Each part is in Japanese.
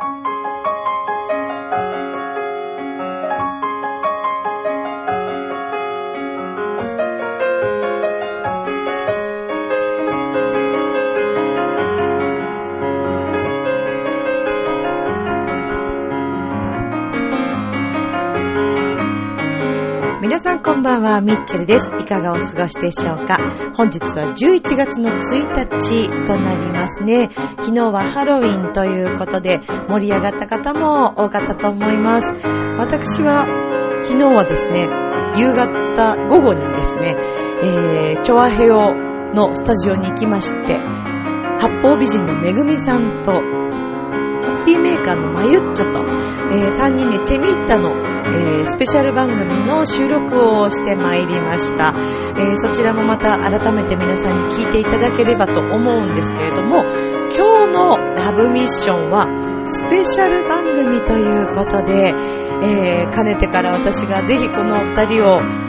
皆さこんばんは、ミッチェルです。いかがお過ごしでしょうか？本日は11月の1日となりますね。昨日はハロウィンということで盛り上がった方も多かったと思います。私は昨日はですね、夕方午後にですね、えー、チョアヘオのスタジオに行きまして、八方美人のめぐみさんと、ハッピーメーカーのまゆっちょと、えー3人でチェミッタの、えースペシャル番組の収録をしてまいりました、えーそちらもまた改めて皆さんに聞いていただければと思うんですけれども、今日のラブミッションはスペシャル番組ということで、えーかねてから私がぜひこのお二人を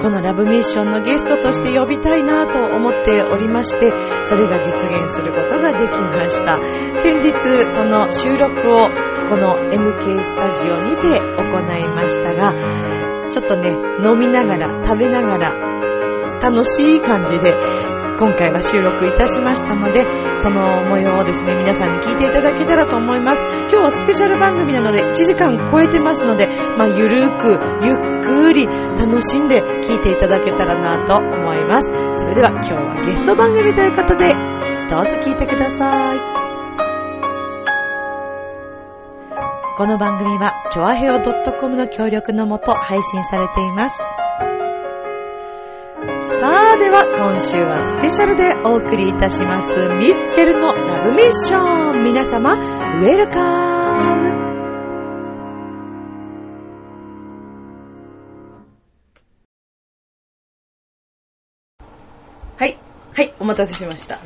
このラブミッションのゲストとして呼びたいなと思っておりまして、それが実現することができました。先日、その収録をこの MK スタジオにて行いましたが、ちょっとね、飲みながら、食べながら、楽しい感じで、今回は収録いたしましたので、その模様をですね、皆さんに聞いていただけたらと思います。今日はスペシャル番組なので、1時間超えてますので、まあ、ゆるーく、ゆっくり、楽しんで聞いていただけたらなと思います。それでは今日はゲスト番組ということで、どうぞ聞いてください。この番組は、ちょあへお .com の協力のもと配信されています。さあ、では今週はスペシャルでお送りいたします、ミッチェルのラブミッション。皆様、ウェルカム。はい、はい、お待たせしました。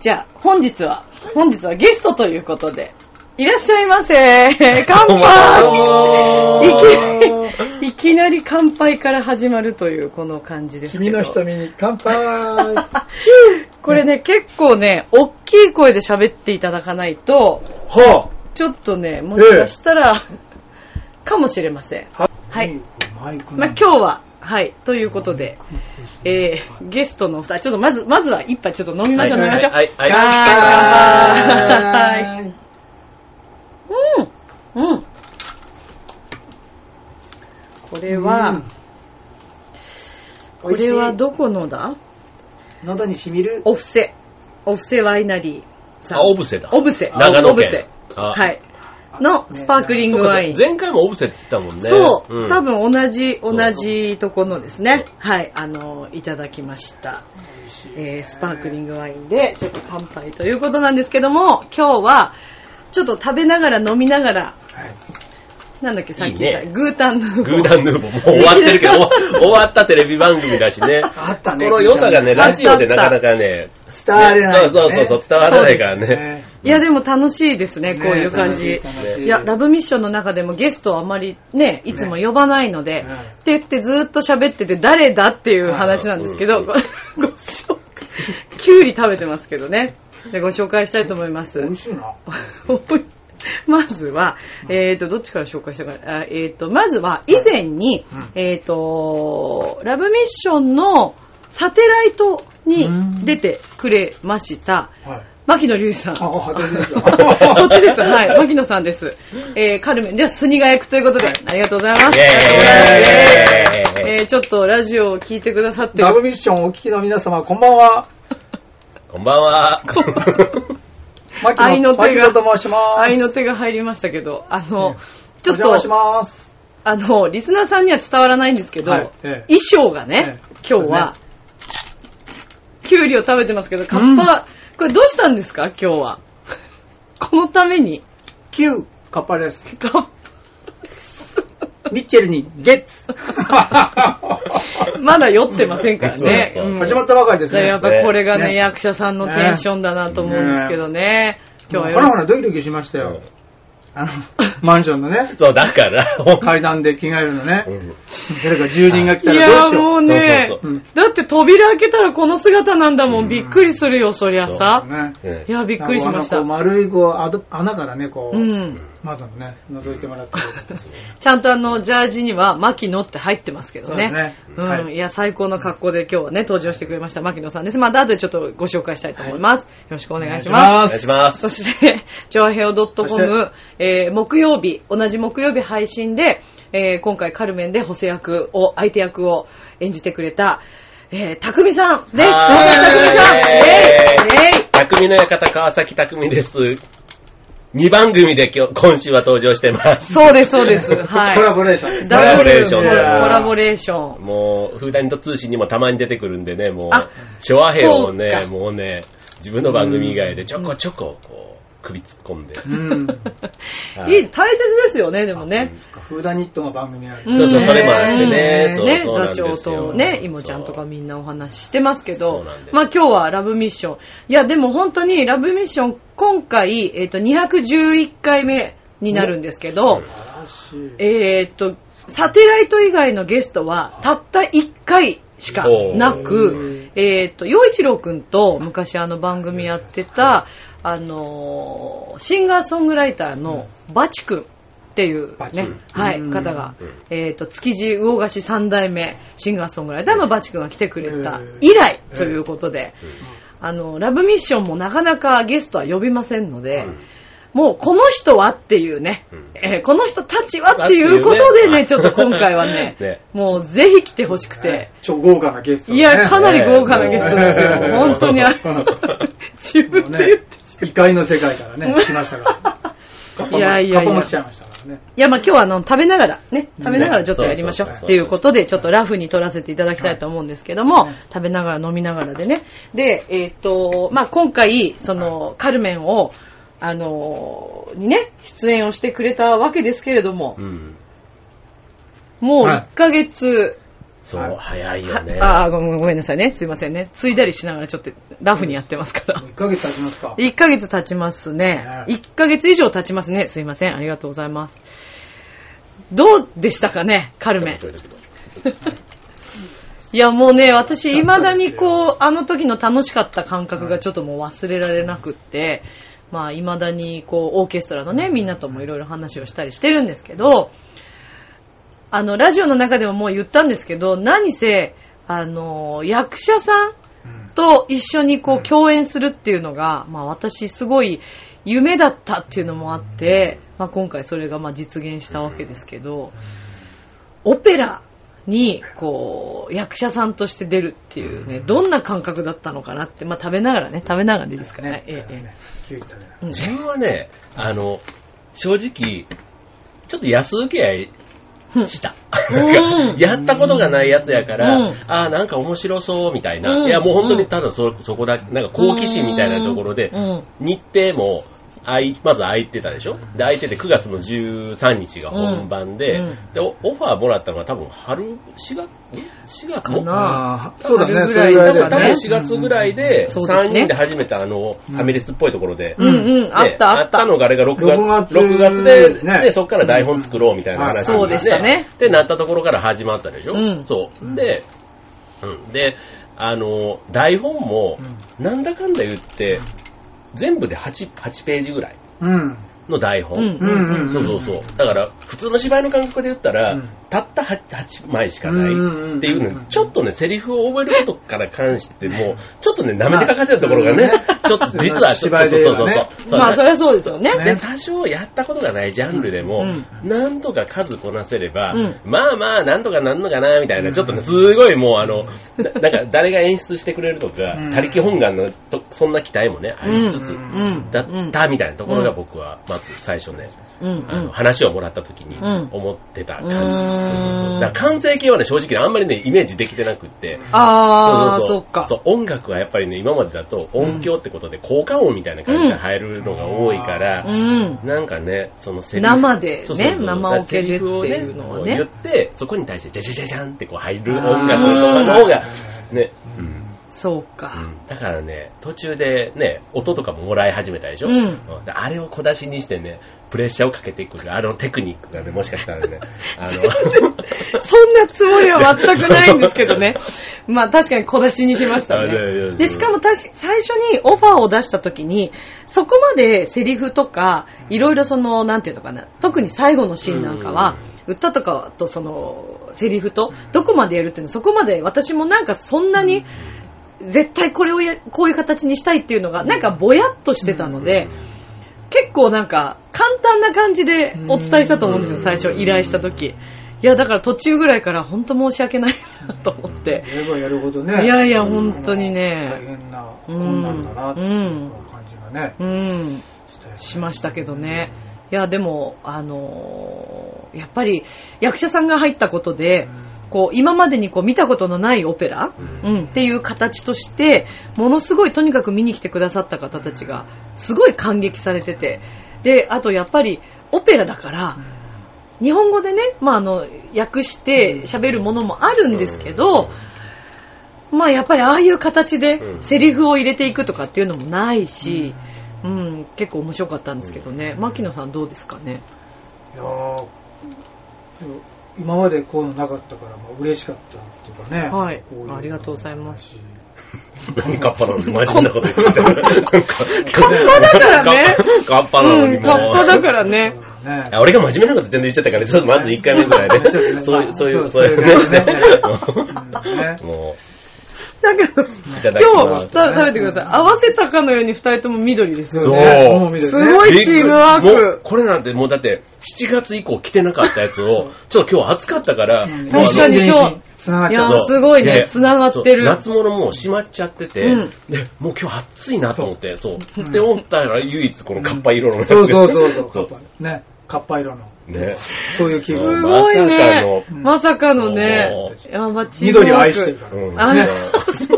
じゃあ、本日は、本日はゲストということで、いらっしゃいませ。乾杯。もいきなり、いきなり乾杯から始まるというこの感じですけど。君の瞳に乾杯。これね、結構ね、大きい声で喋っていただかないと、はちょっとね、もしかしたら、かもしれません。あはい。まあ、今日は、はい、ということで、えー、ゲストのお二人、ちょっとまず、まずは一杯ちょっと飲みましょう、はい。飲みましょう。はい、はい。乾杯。杯うん、うん。これは、これはどこのだ？喉に染みる？オフセ。オフセワイナリーさん。あ、オブセだ。オブセ。長野県オブセ。あはい。のスパークリングワイン。前回もオブセって言ったもんね。そう、ん多分同じ、同じとこのですね。はい、あの、いただきました。えー、スパークリングワインで、ちょっと乾杯ということなんですけども、今日は、ちょっと食べながら飲みながら、はい。なんだっけ、さっき言った、いいね。グータンヌーボー。グーダンヌーボー。もう終わってるけど、終わったテレビ番組だしね。あったね。この良さがね、ラジオでなかなかね、伝われない、ね、そうそうそう、伝わらないからね。ね。いや、でも楽しいですね、こういう感じ。いや、ラブミッションの中でもゲストをあまりね、いつも呼ばないので、ね。って言ってずっと喋ってて誰だっていう話なんですけど、うんごご紹介、きゅうり食べてますけどね。でご紹介したいと思います。美味しいな。まずは、えっ、と、どっちから紹介したかあえっ、と、まずは、以前に、うんえっ、と、ラブミッションのサテライトに出てくれました、はい牧野隆さん。そっちです。はい。牧野さんです。えー、カルメン。では、スニガ役ということで、ありがとうございます。えー、ちょっとラジオを聞いてくださってる。ラブミッションをお聞きの皆様こんばんはこんばんは。牧愛の手が野牧野と申します愛の手が入りましたけど、あの、ちょっとお邪魔、しますあの、リスナーさんには伝わらないんですけど、はいえ衣装がね、ええ今日は、きゅうりを食べてますけど、カッパ、これどうしたんですか？今日は。このために。9カッパです。カッミッチェルにゲッツ。まだ酔ってませんからね。そうそうう。ん。始まったばかりですね。やっぱこれがね、ね。役者さんのテンションだなと思うんですけどね。今日はよろしく。ほらほらドキドキしましたよあの、マンションのね、そう、だから、階段で着替えるのねう。ん誰か住人が来たいらどうや、しよう。もうねそうそうそううんだって扉開けたらこの姿なんだもん。びっくりするよ、そりゃさ。ねねいや、びっくりしました。丸いこうあど穴からね、こう、うん。窓のね、覗いてもらって。ちゃんとあの、ジャージには、牧野って入ってますけどね。そうだねうん、はいい、や、最高の格好で今日はね、登場してくれました、牧野さんです。まあ、後でちょっとご紹介したいと思います。よろしくお願いします。お願お願いします。そして、ジョアヘオそし .com、えー、木曜日、同じ木曜日配信で、えー、今回カルメンで補正役を、相手役を演じてくれた、えー、たくみさんです。たくみさんイェイイェイ匠の館川崎匠です。2番組で今日、今週は登場してます。そうです、そうです。はい。コラボレーションですね。ダブルコラボレーションでコラボレーション。もう、フーダニット通信にもたまに出てくるんでね、もうあ、ショアヘをそうね、かもうね、自分の番組以外でちょこちょこ、こう、首突っ込んで。うん。はいいい、大切ですよね、でもね。フーダニットの番組ある。んそうそうそれもあってねうんそうそうなん座ですよ長とね、いもちゃんとかみんなお話ししてますけどそうなんで、すまあ今日はラブミッション。いや、でも本当にラブミッション、今回、えっ、と、211回目になるんですけど、うん素晴らしい。えっ、と、サテライト以外のゲストは、たった1回しかなく、えっ、と、洋一郎くんと昔あの番組やってた、あのーシンガーソングライターのバチくんっていうねはい、うん。方がうん、えっ、と、築地魚菓子三代目シンガーソングライター。のバチくんが来てくれたうん以来ということで、あの、ラブミッションもなかなかゲストは呼びませんので、うん。もうこの人はっていうね、うん。えーこの人たちはっていうことでね、ちょっと今回はね、ね。もうぜひ来てほしくて、超豪華なゲスト、ね。いや、かなり豪華なゲストですよ。ね。本当に自分で言ってしまう異界の世界からね、来ましたから。いやいやいやもしちゃいましたからね。いや、まあ今日はあの、食べながら、ね、食べながらちょっとやりましょう。っていうことで、ちょっとラフに取らせていただきたいと思うんですけども、はい食べながら飲みながらでね。で、えっ、と、まあ今回、その、カルメンを、あのーにね、出演をしてくれたわけですけれども、うん。もうはい1ヶ月、そう、早いよね。ああ、ごめんなさいね。すいませんね。ついだりしながらちょっとラフにやってますから。1ヶ月経ちますか。1ヶ月経ちますねね。1ヶ月以上経ちますね。すいません。ありがとうございます。どうでしたかね、カルメ いやもうね、私未だにこう、あの時の楽しかった感覚がちょっともう忘れられなくって、まあ未だにこう、オーケストラのね、みんなともいろいろ話をしたりしてるんですけど、あの、ラジオの中でももう言ったんですけど、何せ、あの、役者さんうん。と一緒にこう共演するっていうのが、まあ私すごい夢だったっていうのもあって、まあ今回それがまあ実現したわけですけど、オペラにこう役者さんとして出るっていうね、どんな感覚だったのかなって、まあ食べながらね、食べながらでい。いですかね。ええ自分はね、あの、正直、ちょっと安請け合いした。うん。やったことがないやつやから、うん。ああ、なんか面白そうみたいな。うん。いや、もう本当にただそ、そこだけ、なんか好奇心みたいなところで、うん。日程も、あいまず空いてたでしょ？で、空いてて9月の13日が本番で、うん。で、オオファーもらったのが多分春、4月、4月かな？そうだね、春ぐらいそれぐらいですかね多分4月ぐらいで、そうです3ね人で初めてあの、うんファミレスっぽいところで、うんうん、あったあった。のがあれが6月6月6月で、ですね。で、そこから台本作ろうみたいな話そうでしたね。で、なったところから始まったでしょ？うんそう。で、うん。で、あの、台本も、なんだかんだ言って、全部で 8, 8ページぐらいうん。の台本。そうそうそう。だから、普通の芝居の感覚で言ったら、うん。たった 8, 8枚しかないうんっていううんのちょっとね、セリフを覚えることから関しても、ちょっとね、舐めてかかってたところがね、ちょっと実は芝居でそうそうそう。まあそりゃそうですよね。で、多少やったことがないジャンルでも、うん。なんとか数こなせれば、うん。まあまあ、なんとかなんのかな、みたいな、ちょっとね、すごいもうあの、な なんか誰が演出してくれるとか、うん。他力本願のと、そんな期待もね、ありつつ。だったみたいなところが僕は、まず最初ね、うん。あの話をもらった時にうん思ってた感じ。完成形はね、正直ねあんまりね、イメージできてなくって。ああ、うそっか。そう、音楽はやっぱりね、今までだと音響ってことで効果音みたいな感じで入るのが多いから、うん。なんかね、そのセリフ生でねそうそうそう生オケでっていうのはねセリフを言って、そこに対してジャジャジャジャンってこう入る音楽とかの方が、ね、うん。そうか。だからね、途中でね、音とかももらい始めたでしょ、うん。であれを小出しにしてね、プレッシャーをかけていく、あのテクニックがね、もしかしたらね、あの、そんなつもりは全くないんですけどね。まあ確かに小出しにしましたね。やで、しかもたし最初にオファーを出した時に、そこまでセリフとか、いろいろその、なんていうのかな、特に最後のシーンなんかは、歌とかとその、セリフと、どこまでやるっていうの、そこまで私もなんかそんなに、絶対これをや、こういう形にしたいっていうのが、なんかぼやっとしてたので、結構なんか簡単な感じでお伝えしたと思うんですよ、最初依頼した時。いや、だから途中ぐらいから本当申し訳ないなと思って。やればやるほどね。いやいやうん本当にね。大変な困難だなっていう感じがね、うん、しましたけどね。いや、でも、あのーやっぱり役者さんが入ったことで、こう、今までにこう見たことのないオペラ、ううん、っていう形として、ものすごいとにかく見に来てくださった方たちが、すごい感激されてて、で、あとやっぱり、オペラだから、日本語でね、まあ、あの、訳して喋るものもあるんですけど、まあ、やっぱりああいう形でうん。セリフを入れていくとかっていうのもないし、うん、結構面白かったんですけどね。牧野さんどうですかね？いやー今までこういうのなかったから、まあ、嬉しかったっていうかね。はいこういうのありがとうございますし。何カッパなのに真面目なこと言っちゃってる。カッカッパだからね。カッパなのにうん、もう。カッパだからね。俺が真面目なこと全然言っちゃったから、ちょっとまず1回目ぐらいね。ちょっとねそういう、そういう、そういう だけど、今日、食べてください。合わせたかのように二人とも緑ですよね。すねごいチームワーク。これなんてもうだって、7月以降着てなかったやつを、ちょっと今日暑かったから、確かに今日いやつながっちゃう。ーすごいねやや繋がってる夏物もう閉まっちゃってて、うんで、もう今日暑いなと思って、そう。って思ったら唯一このカッパ色のやつそうそうそうね。カッパ色の。ね。そういう気す分。ごいね。ままさかのねあ緑を愛してるから。ね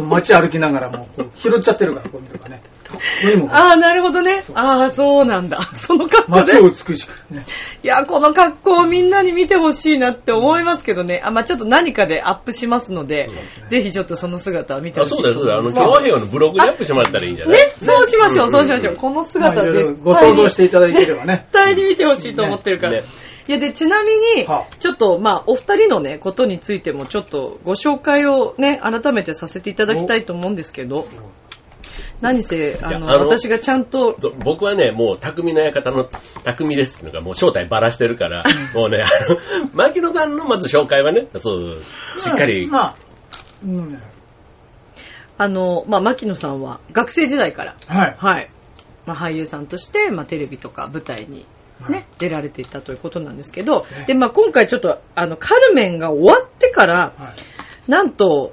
街歩きながらも拾っちゃってるから、こういうのとかね。ああ、なるほどね。ああ、そうなんだ。その格好で街。を美しくね。いや、この格好をみんなに見てほしいなって思いますけどね。あ、まあちょっと何かでアップしますので、ぜひちょっとその姿を見てあほしいそうだよ、そうだよ。あの、と思います今日はのブログでアップしてもらったらいいんじゃない？ね、そうしましょう、うんそうしましょう。このまあ姿いろいろ絶対ご想像していただければね絶。対に見てほしいと思ってるから。いや、で、ちなみには、ちょっと、まあ、お二人のね、ことについても、ちょっと、ご紹介をね、改めてさせていただきたいと思うんですけど、何せ、あの、あの私がちゃんと、僕はね、もう、匠の館の匠ですっていうのが、もう正体ばらしてるから、もうね、あの、牧野さんのまず紹介はね、そう、しっかり、まあ、うん。ねあの、まあ、牧野さんは、学生時代から、はい。はい。まあ、俳優さんとして、まあ、テレビとか舞台に、ね、はい。出られていたということなんですけど、で、まあ、今回ちょっと、あの、カルメンが終わってから、はい。なんと、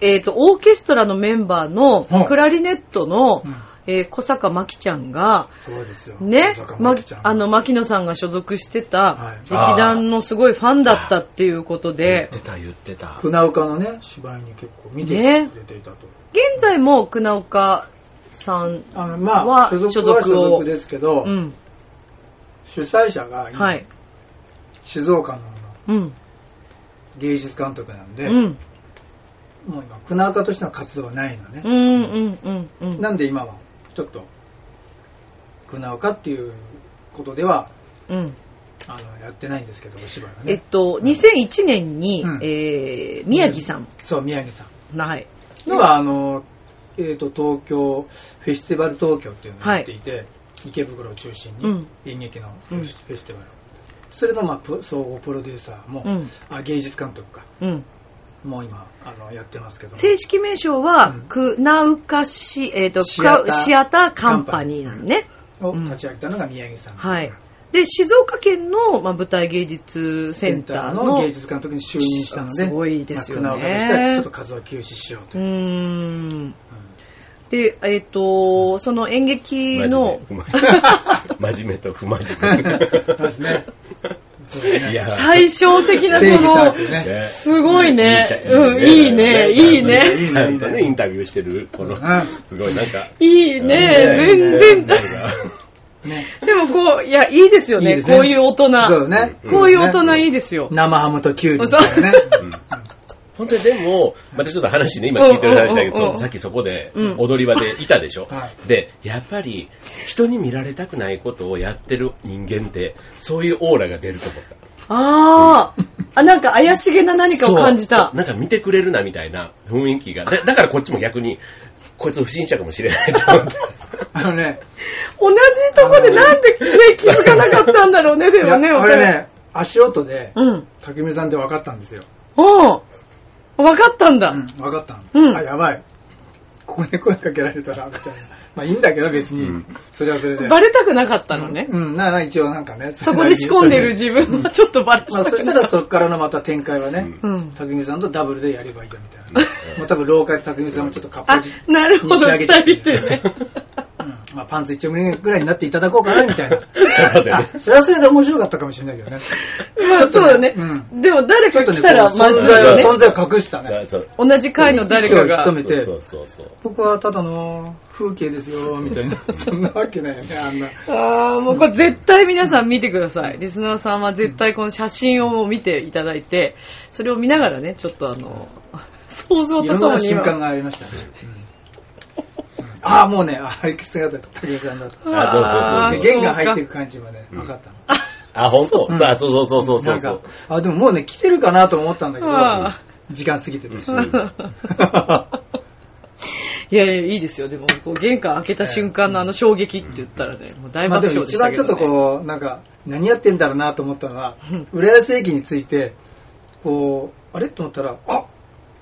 えっ、と、オーケストラのメンバーのうん。クラリネットの、うん。えー小坂真希ちゃんが、そうですよ。ねまの、牧野さんが所属してたはい。劇団のすごいファンだったっていうことで、言ってた、言ってた。船岡のね、芝居に結構見てね。くれていたと。現在も船岡さん、あの、まはあ、所属所は所属ですけど、うん、主催者が今はい、静岡のうん、芸術監督なんで、うん、もう今、船岡としての活動はないのねう。ん。なんで今は、ちょっと、船岡っていうことでは、うん。あの、やってないんですけど、お芝居はね。えっと、2001年に、うんえー、宮城さん、そう、宮城さん。はい。のは、あの、えっ、と、東京、フェスティバル東京っていうのをやっていて、池袋を中心に、うん演劇のフうんェス,、ティバル。それの、まあ、プ総合プロデューサーも、うんあ芸術監督か、うん。もう今、あの、やってますけども。正式名称は、うんクナウカシ、えっ、と、シアタークラシアターカンパニーなんね。を立ち上げたのが宮城さん。はい。で、静岡県の、まあ、舞台芸術セセンンターの、芸術監督に就任したので、すごいですよねまあ船岡としてはちょっと活動休止しようとうーいう。ん。で、えっ、と、その演劇の、真面目真面目と不真面目。そうですね。対照的なこ正義さのすごいね。いうん、いいね、いいね。ちゃんとね、インタビューしてる、このうん、すごいなんか。いいね、ね全然。でもこう、いや、いいですよね、こういう大人。こういう大人いいですよ。生ハムとキュウリ。うん本当にでも、またちょっと話ね、今聞いてる話だけど、さっきそこでうん踊り場でいたでしょ？はで、やっぱり人に見られたくないことをやってる人間って、そういうオーラが出ると思った。あー。あ、なんか怪しげな何かを感じたそう。なんか見てくれるなみたいな雰囲気が。だだからこっちも逆に、こいつ不審者かもしれないと思って。あのね、同じとこでなんで、ね、気づかなかったんだろうね、でもね、これね、足音で、うん。竹見さんって分かったんですよ。おう分かったんだ。うん、分かったの。うんあ、やばい。ここで声かけられたら、みたいな。まあいいんだけど別に、うんそれはそれで。バレたくなかったのね。うん、な、な、一応なんかね。そこで仕込んでる 自分はちょっとバレまあそしたらそこからのまた展開はね、うん。竹見さんとダブルでやればいいよみたいなね。もう多分廊下で竹見さんもちょっとかっぱあじ、なるほど、二に仕上げて人でね。うんまあパンツ一丁目ぐらいになっていただこうかなみたいな。そうだよねあそれはそれで面白かったかもしれないけどね。まあそうだねう。でも誰か来たらまず存在を、いよね。存在を隠したね。同じ会の誰かが。めてそうそうそう。僕はただの風景ですよ、みたいな。そんなわけないよね、あんな。ああ、もうこれ絶対皆さん見てください。リスナーさんは絶対この写真をもう見ていただいて、それを見ながらね、ちょっとあの、想像いろんなとともに今。瞬間がありましたね。うんああ、もうね、あれ姿だった、竹内さんだった。あそうそうそうあーで弦が入っていく感じまで分かったの。あ、本当、うんあ、そうそうそうそうそうそうなんか。、あ、でももうね、来てるかなと思ったんだけどあ、時間過ぎてるし。うん いやいや、いいですよ。でも、こう玄関開けた瞬間のあの衝撃って言ったらね、もう大まあ爆でも一番ちょ笑でしたけど、ね。っとこう、なんか、何やってんだろうなと思ったのはうん、浦安駅に着いて、こう、あれ？と思ったら、あ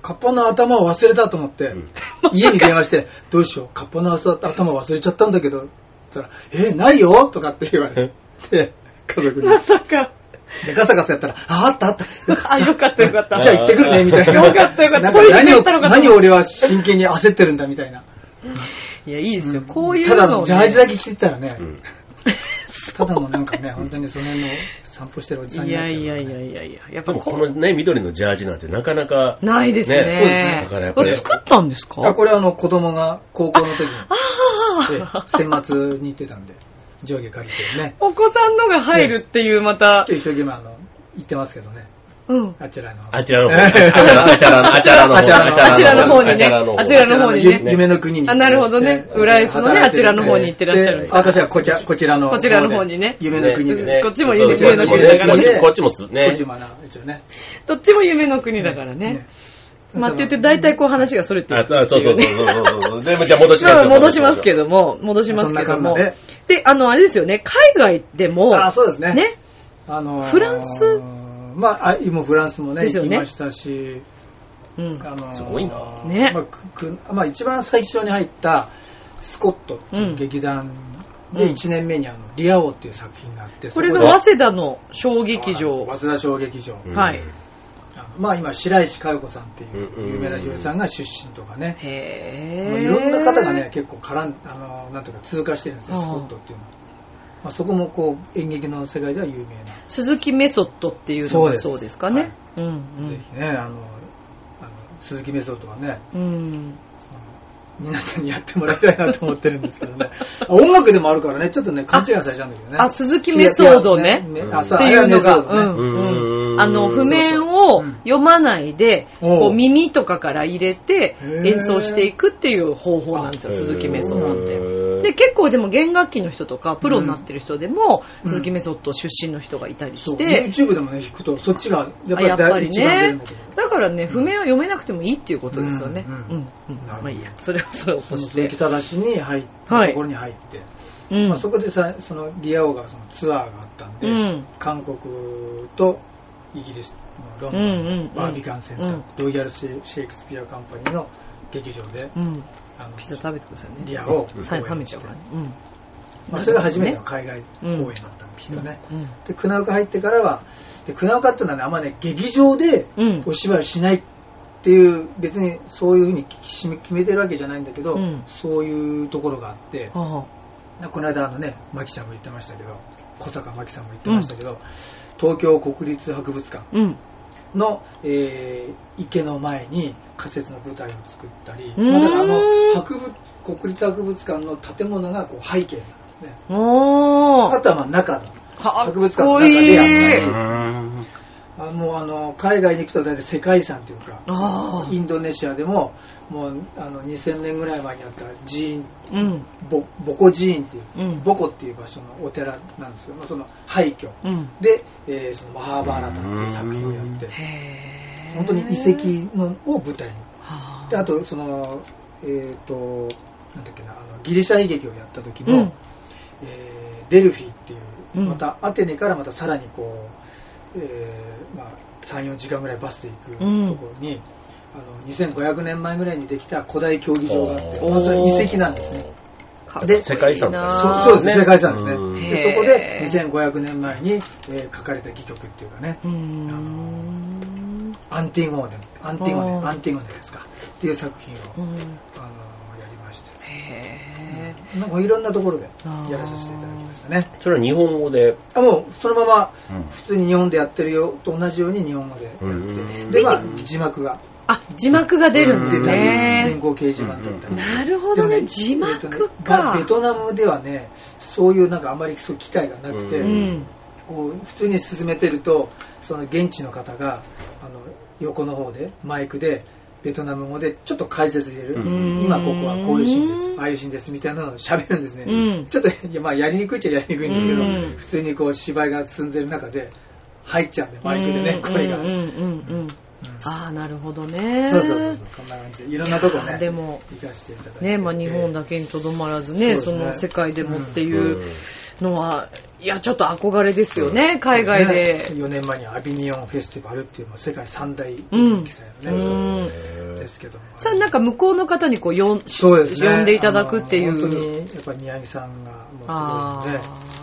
カッパの頭を忘れたと思って、ん家に電話して、どうしよう、カッパの頭忘れちゃったんだけど、つったら、え、ないよとかって言われて、家族に。まさか。で、ガサガサやったら、あ、あったあった。あ、よかったよかった。じゃあ行ってくるね、みたいな。よかったよかったなんか何を、何を俺は真剣に焦ってるんだ、みたいな。いや、いいですよ。こういうのをねただのジャージだけ着てたらね、うんただのなんかね、本当にその辺の散歩してるおじさんいになっちゃうやいやいやいやいや。やっぱでもここのね、緑のジャージなんてなかなか、う、ないですね。ねそうですねだからやっぱりこれ作ったんですか？あ、これあの子供が高校の時に、あええ選抜に行ってたんで、上下借りてね。お子さんのが入るっていうまた、今日一生懸命あの、行ってますけどね。うん。あちらの。あちらの方、あちらの、あちらの、あちらの方、あちらのあちらの方にねあちらの方にねゆ夢の国に。あなるほどね浦安のねあちらの方に行ってらっしゃるんですで私はこちら、こちらの。こちらの方にね夢の国で。ねこっちも夢の国だからねこっちもこっちもすね。こっちもな、一応ね。どっちも夢の国だからね。まあって言って大体こう話がそれてあ、るそうそうそうそうそうそう。でもじゃあ戻します。戻しますけども、戻しますけども。で、あの、あれですよね、海外でも、あ、そうですね。ね、あのーフランスまあ、あ今フランスもね、ね。行きましたし、うん。あのーすごいな。ね。まあくくまあ、一番最初に入ったスコットっていう劇団でうん。1年目にあのリア王っていう作品があって、これが早稲田の小劇場。早稲田小劇場。うん。はい。まあ今、白石佳代子さんっていううんうん有名な女優さんが出身とかね、へー。まあいろんな方がね、結構絡ん、あの、なんていうか通過してるんですよ、スコットっていうのは。まあ、そこもこう演劇の世界では有名な。鈴木メソッドっていうのがそうですかね。うんうんぜひね、あの、あの鈴木メソッドはね、うん。皆さんにやってもらいたいなと思ってるんですけどね。あ 音楽でもあるからね、ちょっとね、勘違いされちゃうんだけどね。あ、鈴木メソードね。うんあ、そうっていうのが、うあの、譜面をうん読まないで、こう耳とかから入れて演奏していくっていう方法なんですよ、鈴木メソッドって。ドで、結構でも弦楽器の人とか、プロになってる人でも、うん鈴木メソッド出身の人がいたりそうして、YouTube でもね、弾くと、そっちが、やっぱりねだからね、譜面は読めなくてもいいっていうことですよね。ううんん。うん。まあいいや。それはそれをとして鈴木。正に入ったはいところに入って、うんまあ、。そこでさそのリア王がそのツアーがあったんで、うん韓国とイギリスのロンドンバービカンセンター、うんロイヤルシェイクスピアカンパニーの劇場で、うん。ピザ食べてくださいね。リアをちゃうからね。うん。まあ、それが初めての海外公演だったんですよね、うん。でクナウカ入ってからはでクナウカっていうのはねあんまね劇場でうん。お芝居をしないっていう別にそういうふうに決めてるわけじゃないんだけど、うんそういうところがあって、はこの間あのね、マキちゃんも言ってましたけど、小坂マキさんも言ってましたけど、東京国立博物館あ。うん。の、えー池の前に仮設の舞台を作ったり、まあだからあの博物国立博物館の建物がこう背景なんですね。あとはまあ中の博物館のこ中でやっいいぱり。うんああもうあの海外に行くと大体世界遺産というかあインドネシアでももうあの2000年ぐらい前にあった寺院あ。うん。ボボコ寺院っていう、うん。ボコっていう場所のお寺なんですけどまあその廃墟。うん。で、えーそのマハーバーラタっていう作品をやって。本当に遺跡のを舞台に。はであとそのえっ、となんだっけなあのギリシャ悲劇をやった時も、うん。えーデルフィっていう、うん。またアテネからまたさらにこう、えーまあ、34時間ぐらいバスで行くうんところに、あの2500年前ぐらいにできた古代競技場があって、まあ、それ遺跡なんですね。かっこいいな世界遺産だそうそうですね、世界遺産ですね。うん。でそこで2500年前に、えー書かれた戯曲っていうかね、うーん。アンティゴーネ、アンティゴうん。ネ、アンティゴネですか、っていう作品を、うん。あのやりまして、へなんかいろんなところでやらさせていただきましたね。それは日本語で？あもうそのままうん普通に日本でやってるよと同じように日本語でやって、うんで、まあ字幕があ、字幕が出るんですね電。光掲示板だったり。なるほどね、でも字幕えっとねか。ベトナムではね、そういうなんかあんまりそういう機会がなくて、ううん。こう普通に進めてると、その現地の方があの横の方でマイクでベトナム語でちょっと解説入れる、うん。今ここはこういうシーンです、ああいうシーンですみたいなのを喋るんですね、うん。ちょっといやまあやりにくいっちゃやりにくいんですけど、うん。普通にこう芝居が進んでる中で入っちゃうんでマイクでね、声が、うん。うん。うん。うん。ああ、なるほどね。そうそうそうそうそんな感じで。いろんなとこねーでも行かせていただいて。ね、まあ日本だけにとどまらずね、その世界でもってういうんのは、いや、ちょっと憧れですよね、海外で。4年前にアビニオンフェスティバルっていうまあ世界三大うん記載うんですけどもそれなんか向こうの方にこう呼んそうですね呼んでいただくっていあの本当う。にやっぱり宮城さんがもうあすごいので、ー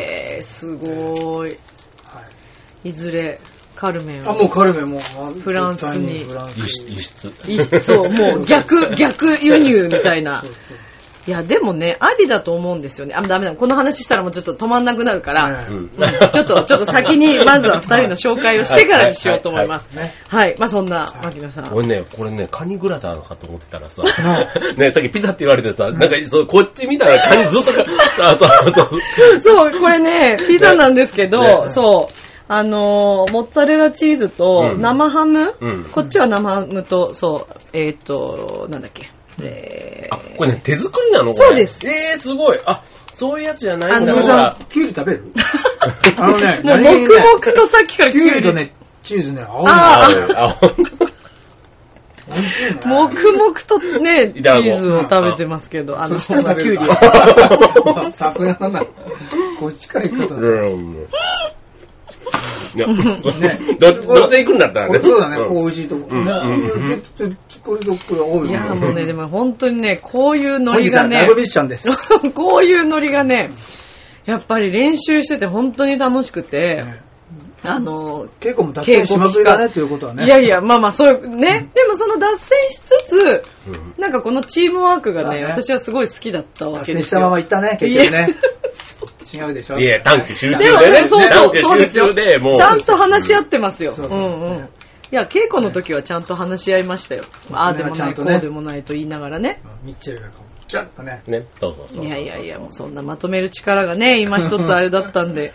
へえ、すごい。はいいずれ、カルメンを。あもうカルメもフランスにフランス輸出。輸出。いそう、もう逆、逆輸入みたいなそう。そういや、でもね、ありだと思うんですよね。あ、ダメだ。この話したらもうちょっと止まんなくなるから、はいうん。うん。ちょっと、ちょっと先に、まずは二人の紹介をしてからにしようと思います。ねはい。まあそんな、牧野さん。俺ね、これね、カニグラタンかと思ってたらさ、ね、さっきピザって言われてさ、なんか、そう、こっち見たらカニずっとか、あと、あと、そう、これね、ピザなんですけど、ね。そう、あのーモッツァレラチーズとうん。生ハム、うん。こっちは生ハムと、そう、えっ、と、なんだっけ、えーあ、これね、手作りなの？これそうですえー、すごい。あ、そういうやつじゃないんだ。あの皆ほらキュウリ食べる？あのね、もう、黙々とさっきからキキュウリ。ュウリとね、チーズね、青いのああ。黙々とね、チーズを食べてますけど、あの、キュウリを。さすがだな。こっちから行くことだ。うん。いや、ねど、どうせ行くんだったらね。そうだね、んこう美味しいとこ。ういいや、もうね、でも本当にね、こういうノリがね本日はラ、ブミッションです。こういうノリがね、やっぱり練習してて本当に楽しくて、あの、稽古も脱線しまくりだねということはね。いやいや、まあまあ、そういう、ね。でもその脱線しつつ、うんなんかこのチームワークがね、私はすごい好きだったわ脱けです線したままよ。行ったね、結局ね。違うでしょ？いや、短期集中でね。そうそうそうですよ集中で、もう。ちゃんと話し合ってますよ。そううんそううん。いや、稽古の時はちゃんと話し合いましたよ。ああでもない、こちゃんとねうでもないと言いながらね。ミッチェルがこう、キャッとね。ね、そうそうそう。いやいやいや、もうそんなまとめる力がね、今一つあれだったんで。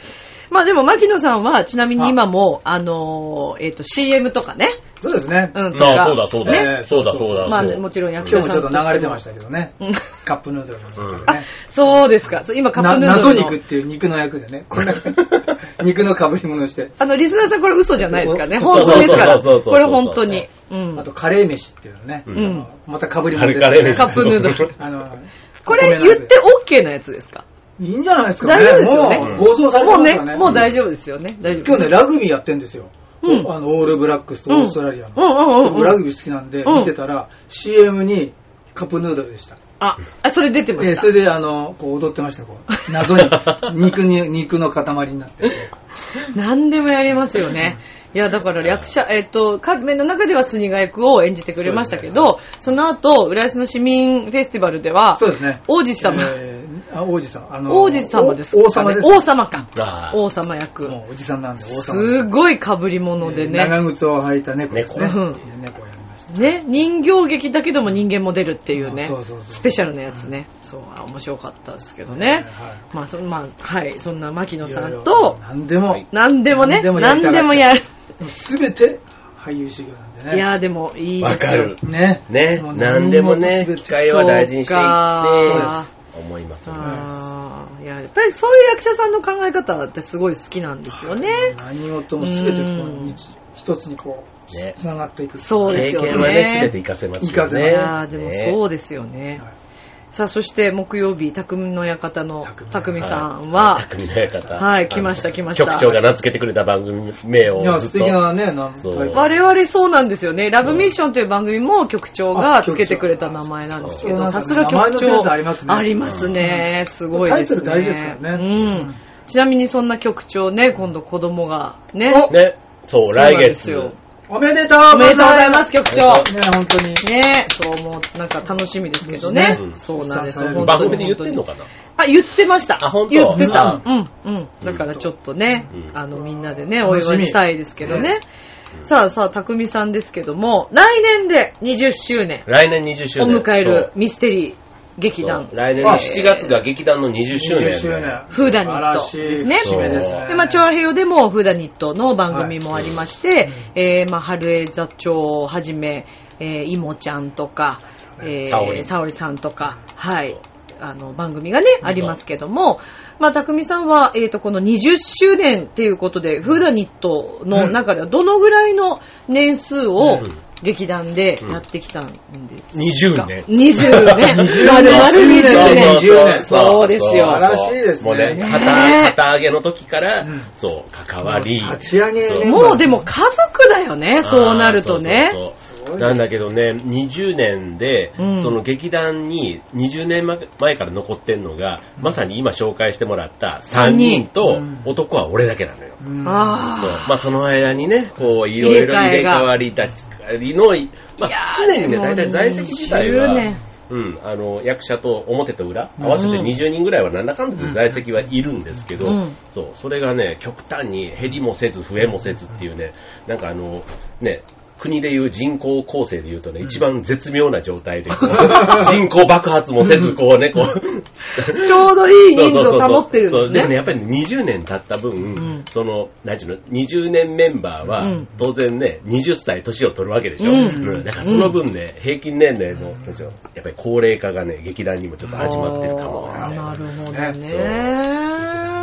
まあでも、牧野さんは、ちなみに今も、あのー、えっ、と、CM とかね、そうですね。うん、とか。ああ、そうだそうだ。ねそうだそうだ。まあ、そうもちろん役今日者さんもちょっと流れてまししたけどねうん。カップヌードルの中あでね。そうですか。そう今、カップヌードルの。な謎肉っていう肉の役でね。こんな 肉の被り物をして。あの、リスナーさんこれ嘘じゃないですからね。そう本当ですから。そうそうそうそうこれ本当に。うんあ。とカレー飯っていうのね。ううん。また被り物ですカレー飯カップヌードル。あの、これ言って OK なやつですか？いいんじゃないですかね。大丈夫ですよねもう放送されてもうねますからね。、もう大丈夫ですよね。大丈夫。今日ね、ラグビーやってんですよ。うんあの、オールブラックスとオーストラリアの。うんうんラグビー好きなんで、うん見てたら、CM にカップヌードルでした。あ、あ、それ出てまえーした。それで、あの、こう踊ってました、こう。謎に、肉に、肉の塊になって。何でもやりますよね。いや、だから役者、えっ、と、カルメンの中ではスニガ役を演じてくれましたけど、その後、浦安の市民フェスティバルでは、そうですね。王子様、えーあ王子様。あの王子様です王様です。王様か。王様役。もうおじさんなんで、王様。すごい被り物でね。長靴を履いた猫ですね。猫ね、人形劇だけども人間も出るっていうね、そうそうそうスペシャルなやつね。そう、あ面白かったですけどね。はいまあ、そまあ、はい、そんな牧野さんと、何でも、はい何でもね、何でもやる。すべて俳優修行なんでね。いやーでもいいですよわかる。。ね。ね、何でもね、機会は大事にしていそうってか、思いますよね。あーいや、やっぱりそういう役者さんの考え方ってすごい好きなんですよね。何事もすべてこう一つにこう、ねつながっていく。経そうですよね験はね、すべて活かせますよ活かせね。いやーでもねそうですよね。はいさあ、そして木曜日、匠の館の匠匠さんは、匠の館。はい来ました来ました局長が名付けてくれた番組名をいや、素。敵なね、なん我々そうなんですよね。ラブミッションという番組も局長がつけてくれた名前なんですけど、さすが局長。ありますねありますね。すごいですね。タイトル大事ですからねうん。ちなみにそんな局長ね、今度子供がね。おね、そう、そうなん来月。おめでとうおめでとうございます、局長。ね、本当に。ねそう、もうなんか楽しみですけどね。うんそうなんですよ。うん本当に番組で言ってんのかな？あ、言ってました。あ本当？言ってた。ううん、うん。だからちょっとね、うんあの、みんなでね、お祝いしたいですけどね。うんさあさあ、たくみさんですけども、来年で20周年来年20周を年。迎えるミステリー劇団。来年の7月が劇団の20周年。20周年。フーダニットですねですね。で、まあ、チョアヘヨでもフーダニットの番組もありまして、えー、まあ、春江座長をはじめ、えー、いもちゃんとか、えー、沙織さんとか、はい、あの、番組がね、ありますけども、まあ、たくみさんは、えっ、と、この20周年っていうことで、フーダニットの中ではどのぐらいの年数をうん劇団でやってきたんですか、20年。20年。20丸々20そう年。20年そうですよ。素晴らしいですねもうね、ね旗、旗揚げの時からうん、そう、関わり。立ち上げもうでも家族だよね、そうなるとね。そうそうそうなんだけどね、20年で、うん。その劇団に20年前から残ってんのが、まさに今紹介してもらった3人。とうん、男は俺だけなのよ。うん。そう。あまあその間にね、こう、いろいろ入れ替わり立ち替わりの、まあー常にね、大体在籍自体は20年、うん、あの、役者と表と裏、合わせて20人ぐらいはなんだかんだで在籍はいるんですけど、うん。そう、それがね、極端に減りもせず、増えもせずっていうね、なんかあの、ね、国でいう人口構成でいうとね、一番絶妙な状態で、人口爆発もせず、こうね、こう、ちょうどいい人数を保ってるんですそうでもね、ね。やっぱり20年経った分、ん。その、何ていうの、20年メンバーは、うん。当然ね、20歳年を取るわけでしょ。うん。だからその分ね、平均年齢の、やっぱり高齢化がね、劇団にもちょっと始まってるかもあーなるほどね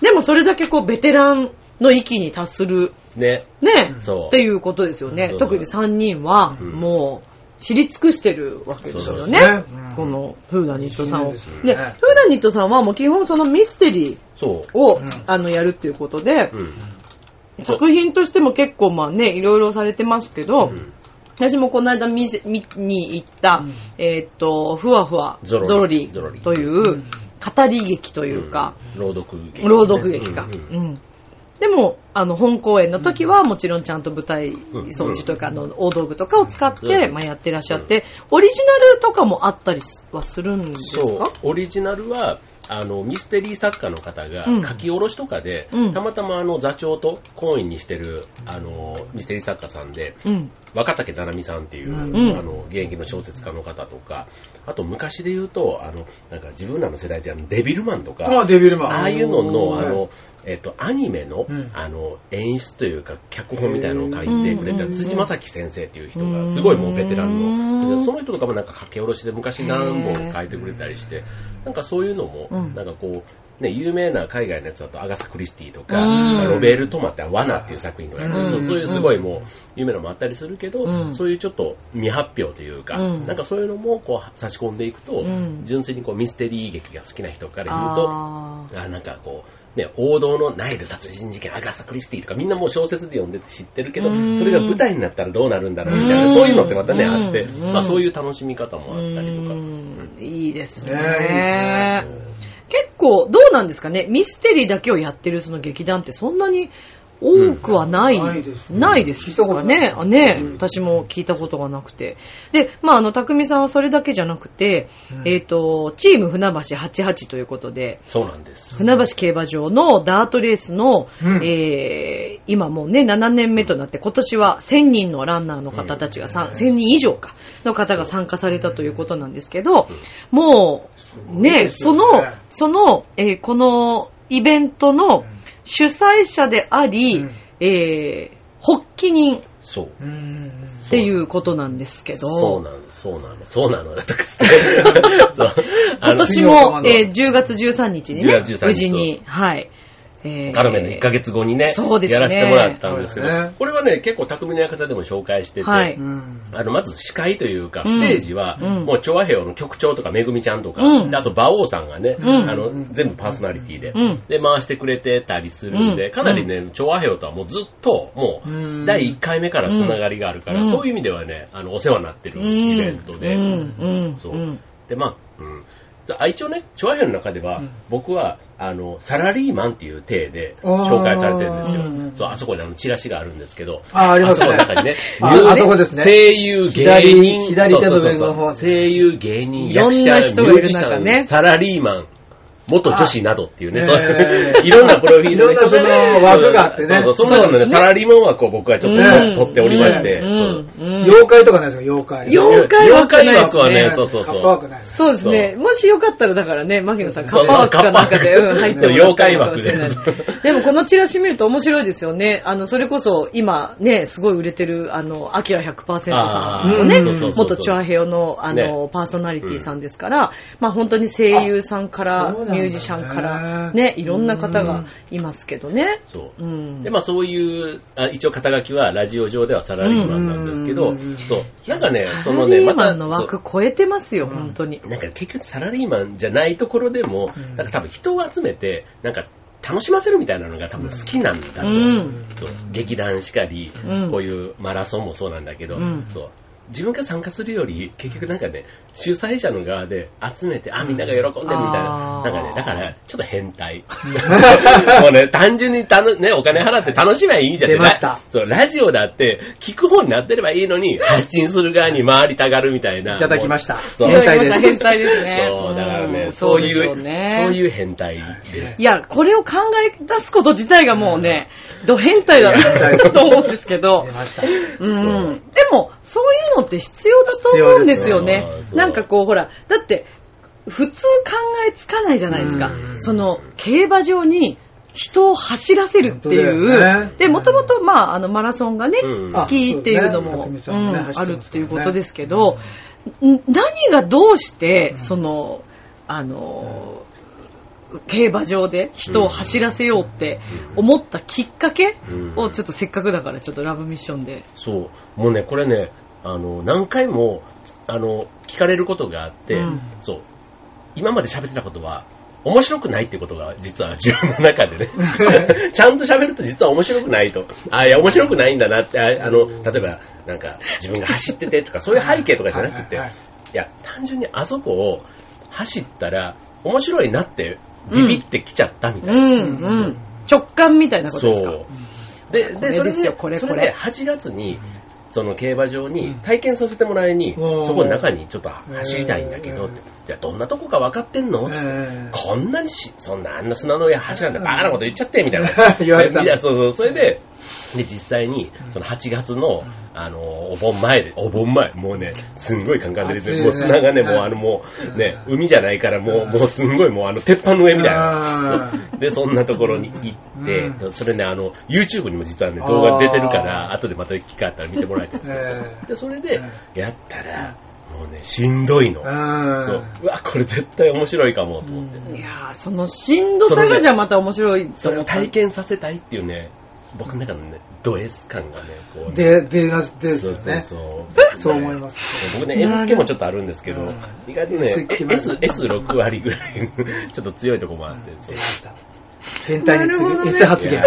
でもそれだけこうベテランの域に達する、ね。ね、そう。っていうことですよね。特に3人はうんもう知り尽くしてるわけですよね。ね。うんこのフーダニットさんを。でね。で、フーダニットさんはもう基本そのミステリ。ーを、う。んあのやるっていうことで、うん。作品としても結構まあね、いろいろされてますけど、うん。私もこの間見せ見に行った、うん。えーっと、ふわふわゾロリという語り劇というか、朗読劇。朗読劇か。うんうん。うん。でも、あの、本公演の時はもちろんちゃんと舞台装置というか、あの、大道具とかを使って、うん。まあ、やってらっしゃって、オリジナルとかもあったりはするんですか、オリジナルは、あの、ミステリー作家の方がうん書き下ろしとかで、うんたまたまあの座長と懇意にしてる、あの、ミステリー作家さんで、うん。若竹七海さんっていう、うんあの、現役の小説家の方とか、あと昔で言うと、あの、なんか自分らの世代であの、デビルマンとか、あ、デビルマン。ああいうのの、あの、えっと、アニメの、うん。あの、演出というか、脚本みたいなのを書いてくれたうん辻正樹先生っていう人が、うんすごいもうベテランうん。の、その人とかもなんか書き下ろしで昔何本書いてくれたりして、なんかそういうのも、うん。なんかこう、ね、有名な海外のやつだとアガサ・クリスティとか、うん。ロベール・トマって罠っていう作品とかそうそういうすごいもう有名なのもあったりするけど、うん。そういうちょっと未発表というか、うん。なんかそういうのもこう差し込んでいくと、うん。純粋にこうミステリー劇が好きな人から言うと、あなんかこう、ね、王道のナイル殺人事件、アガサ・クリスティとかみんなもう小説で読んでて知ってるけどうん、それが舞台になったらどうなるんだろうみたいな、うん。そういうのってまたね、あって、うん。まあそういう楽しみ方もあったりとか。うん。いいですね。ね結構、どうなんですかね。ミステリーだけをやってるその劇団ってそんなに多くはない、うん。ないですね。ないです聞いたことかない。ね。あね、うん。私も聞いたことがなくて。で、まあ、あの、匠さんはそれだけじゃなくて、うん。えっ、と、チーム船橋88ということで、そうなんです。船橋競馬場のダートレースの、うん。えー今もうね、7年目となって、今年は1000人のランナーの方たちが、さんうん1000人以上か、の方が参加されたということなんですけど、もう、ね、ですよそのね、その、えーこのイベントの主催者であり、うん。えー発起人っそう。うんうんていうことなんですけど、そうなの、そうなの、そうなの、とかつって。今年もえー10月13日にね10月13、日。無事に、はい。えー。カルメの1ヶ月後にね、そうですね。やらせてもらったんですけど、ねこれはね、結構匠の館でも紹介してて、はい。うん。あの、まず司会というか、うん。ステージは、うん。もう、調和平和の局長とか、めぐみちゃんとか、うん。であと、馬王さんがね、うん。あの、全部パーソナリティで、うん。で、回してくれてたりするんで、うん。かなりね、調和平和とはもうずっと、もう、うん。第1回目からつながりがあるから、うん。そういう意味ではね、あの、お世話になってるイベントで、うん、うん、そう。うんで、まあ、うん。あ一応ね、調和平和の中では、うん。僕は、あの、サラリーマンっていう体で紹介されてるんですよ。そう、あそこにあの、チラシがあるんですけど、あ、ありますね。そこの中にね、あそこですね。声優、芸左人、左手の上の方声優、芸人、役者、ミュージシャンサラリーマン、元女子などっていうね、あそう。いえー。う、いろんなプロフィールの人いろんなその枠があってね。そうそう、その中のね、サラリーマン枠を僕はちょっとうん。取っておりまして、妖怪とかないですか、妖怪。妖怪妖怪枠はね、そうそうカそう。ッパ枠ないです。そうですね。もしよかったら、だからね、牧野さん、カッパ枠かなんかで、うん、入って妖怪枠で。でも、このチラシ見ると面白いですよね。あの、それこそ、今、ね、すごい売れてる、あの、アキラ100%さん。もね元チュアヘヨの、あの、パーソナリティさんですから、まあ本当に声優さんから、ミュージシャンから、ね、いろんな方がいますけどね。そう。うん。で、まあそういう、あ一応肩書きはラジオ上ではサラリーマンなんですけど、うんそう。なんかね、サそのね、ラリーまた、マンの枠超えてますよ、本当に。なんか結局サラリーマンじゃないところでも、うんなんか多分人を集めて、なんか楽しませるみたいなのが多分好きなんだと。うんそう劇団しかり、うんこういうマラソンもそうなんだけど、うんそう。自分が参加するより、結局なんかね、主催者の側で集めて、あ、みんなが喜んでるみたいな。なんかね、だから、ちょっと変態。もうね、単純にたの、ね、お金払って楽しめばいいんじゃん。出ましたそう、ラジオだって、聞く方になってればいいのに、発信する側に回りたがるみたいな。いただきました。そう天才です。変態ですね。そう、だからね、んそういう、そういう変態です。いや、これを考え出すこと自体がもうね、ド変態だ変態なと思うんですけど出。ました。うん。でも、そういうのって必要だと思うんですよね。なんかこう、ほら、だって、普通考えつかないじゃないですか。う。ん。その、競馬場に人を走らせるっていう。で、もともと、まあ、あの、マラソンがね、うん。好きっていうのあも、あるっていうことですけど、ん。何がどうして、その、あの、競馬場で人を走らせようって思ったきっかけうん。をちょっとせっかくだからちょっとラブミッションで。そう。もうね、これね、あの、何回も、あの、聞かれることがあって、うんそう。今まで喋ってたことは、面白くないってことが実は自分の中でね、ちゃんと喋ると実は面白くないと。あ、いや、面白くないんだなって、ああの、例えば、なんか、自分が走っててとか、そういう背景とかじゃなくて、はいや、単純にあそこを走ったら、面白いなって、ビビってきちゃったみたいな。うん、うん。直感みたいなことですか？そう。で、で、それで、これそこれれで8月に、その競馬場に体験させてもらいに、うんそこの中にちょっと走りたいんだけどじゃあどんなとこか分かってんの？つって。えーこんなにし、そんなあんな砂の上走らんでバカなこと言っちゃって、みたいな。言われたいや、そうそう、それで、で、実際に、その8月の、あの、お盆前で、お盆前、もうね、すんごいカンカン照りで、暑いね。もう砂がね、はいもうあの、もう、ね、海じゃないから、もう、もうすんごい、もうあの、鉄板の上みたいな。あ で、そんなところに行って、うそれね、あの、YouTube にも実はね、動画出てるから、後でまた機会あったら見てもらいたいんですけど、えで、それで、やったら、もうね、しんどいの。ーそう。うわ、これ絶対面白いかも、と思って。いやーそのしんどさがじゃあまた面白いそれ体験させたいっていうね、僕の中のね、ド S 感がね、こうね、で、出ます、ですそうよね。そうそう。そう思います。僕ね、M 気もちょっとあるんですけどうん、意外とね S 気、もある S、S6 割ぐらい、ちょっと強いとこもあって、そう。変態に次 S 発言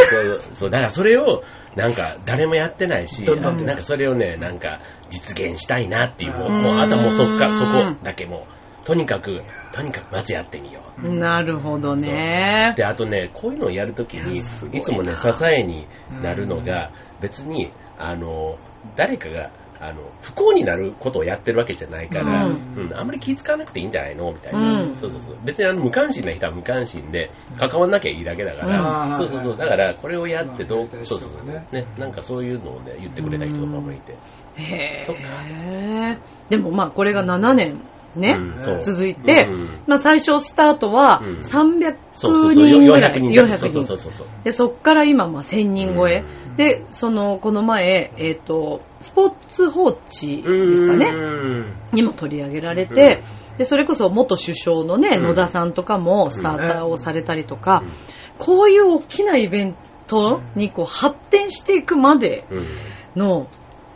そう、だからそれを、なんか、誰もやってないし、なんかそれをね、なんか、実現したいなっていう、もう、うんもうあとはもうそっか、そこだけもう、とにかく、とにかくまずやってみよう。なるほどね。で、あとね、こういうのをやるときに、いつもね、支えになるのが、別に、あの、誰かが、あの、不幸になることをやってるわけじゃないから、ううんん、あんまり気遣わなくていいんじゃないの？みたいな、うん。そうそうそう。別にあの、無関心な人は無関心で、関わんなきゃいいだけだから、うん。そうそうそう。だから、これをやってどうまあ、そうそうそう。ね。ね、なんかそういうのをね、言ってくれた人とかもいて。へそっか。え。でもまあこれが7年ね、続いて、うん。まあ最初スタートはうん。300そうそうそう、人ぐらい、400人。400そう人そうそうそう。で、そっから今、まあ、1000人超え。うん。で、その、この前、えっ、と、スポーツ報知ですかね、うん。にも取り上げられて、で、それこそ元首相のね、うん。野田さんとかもスターターをされたりとか、うん。こういう大きなイベントにこう発展していくまでうんの、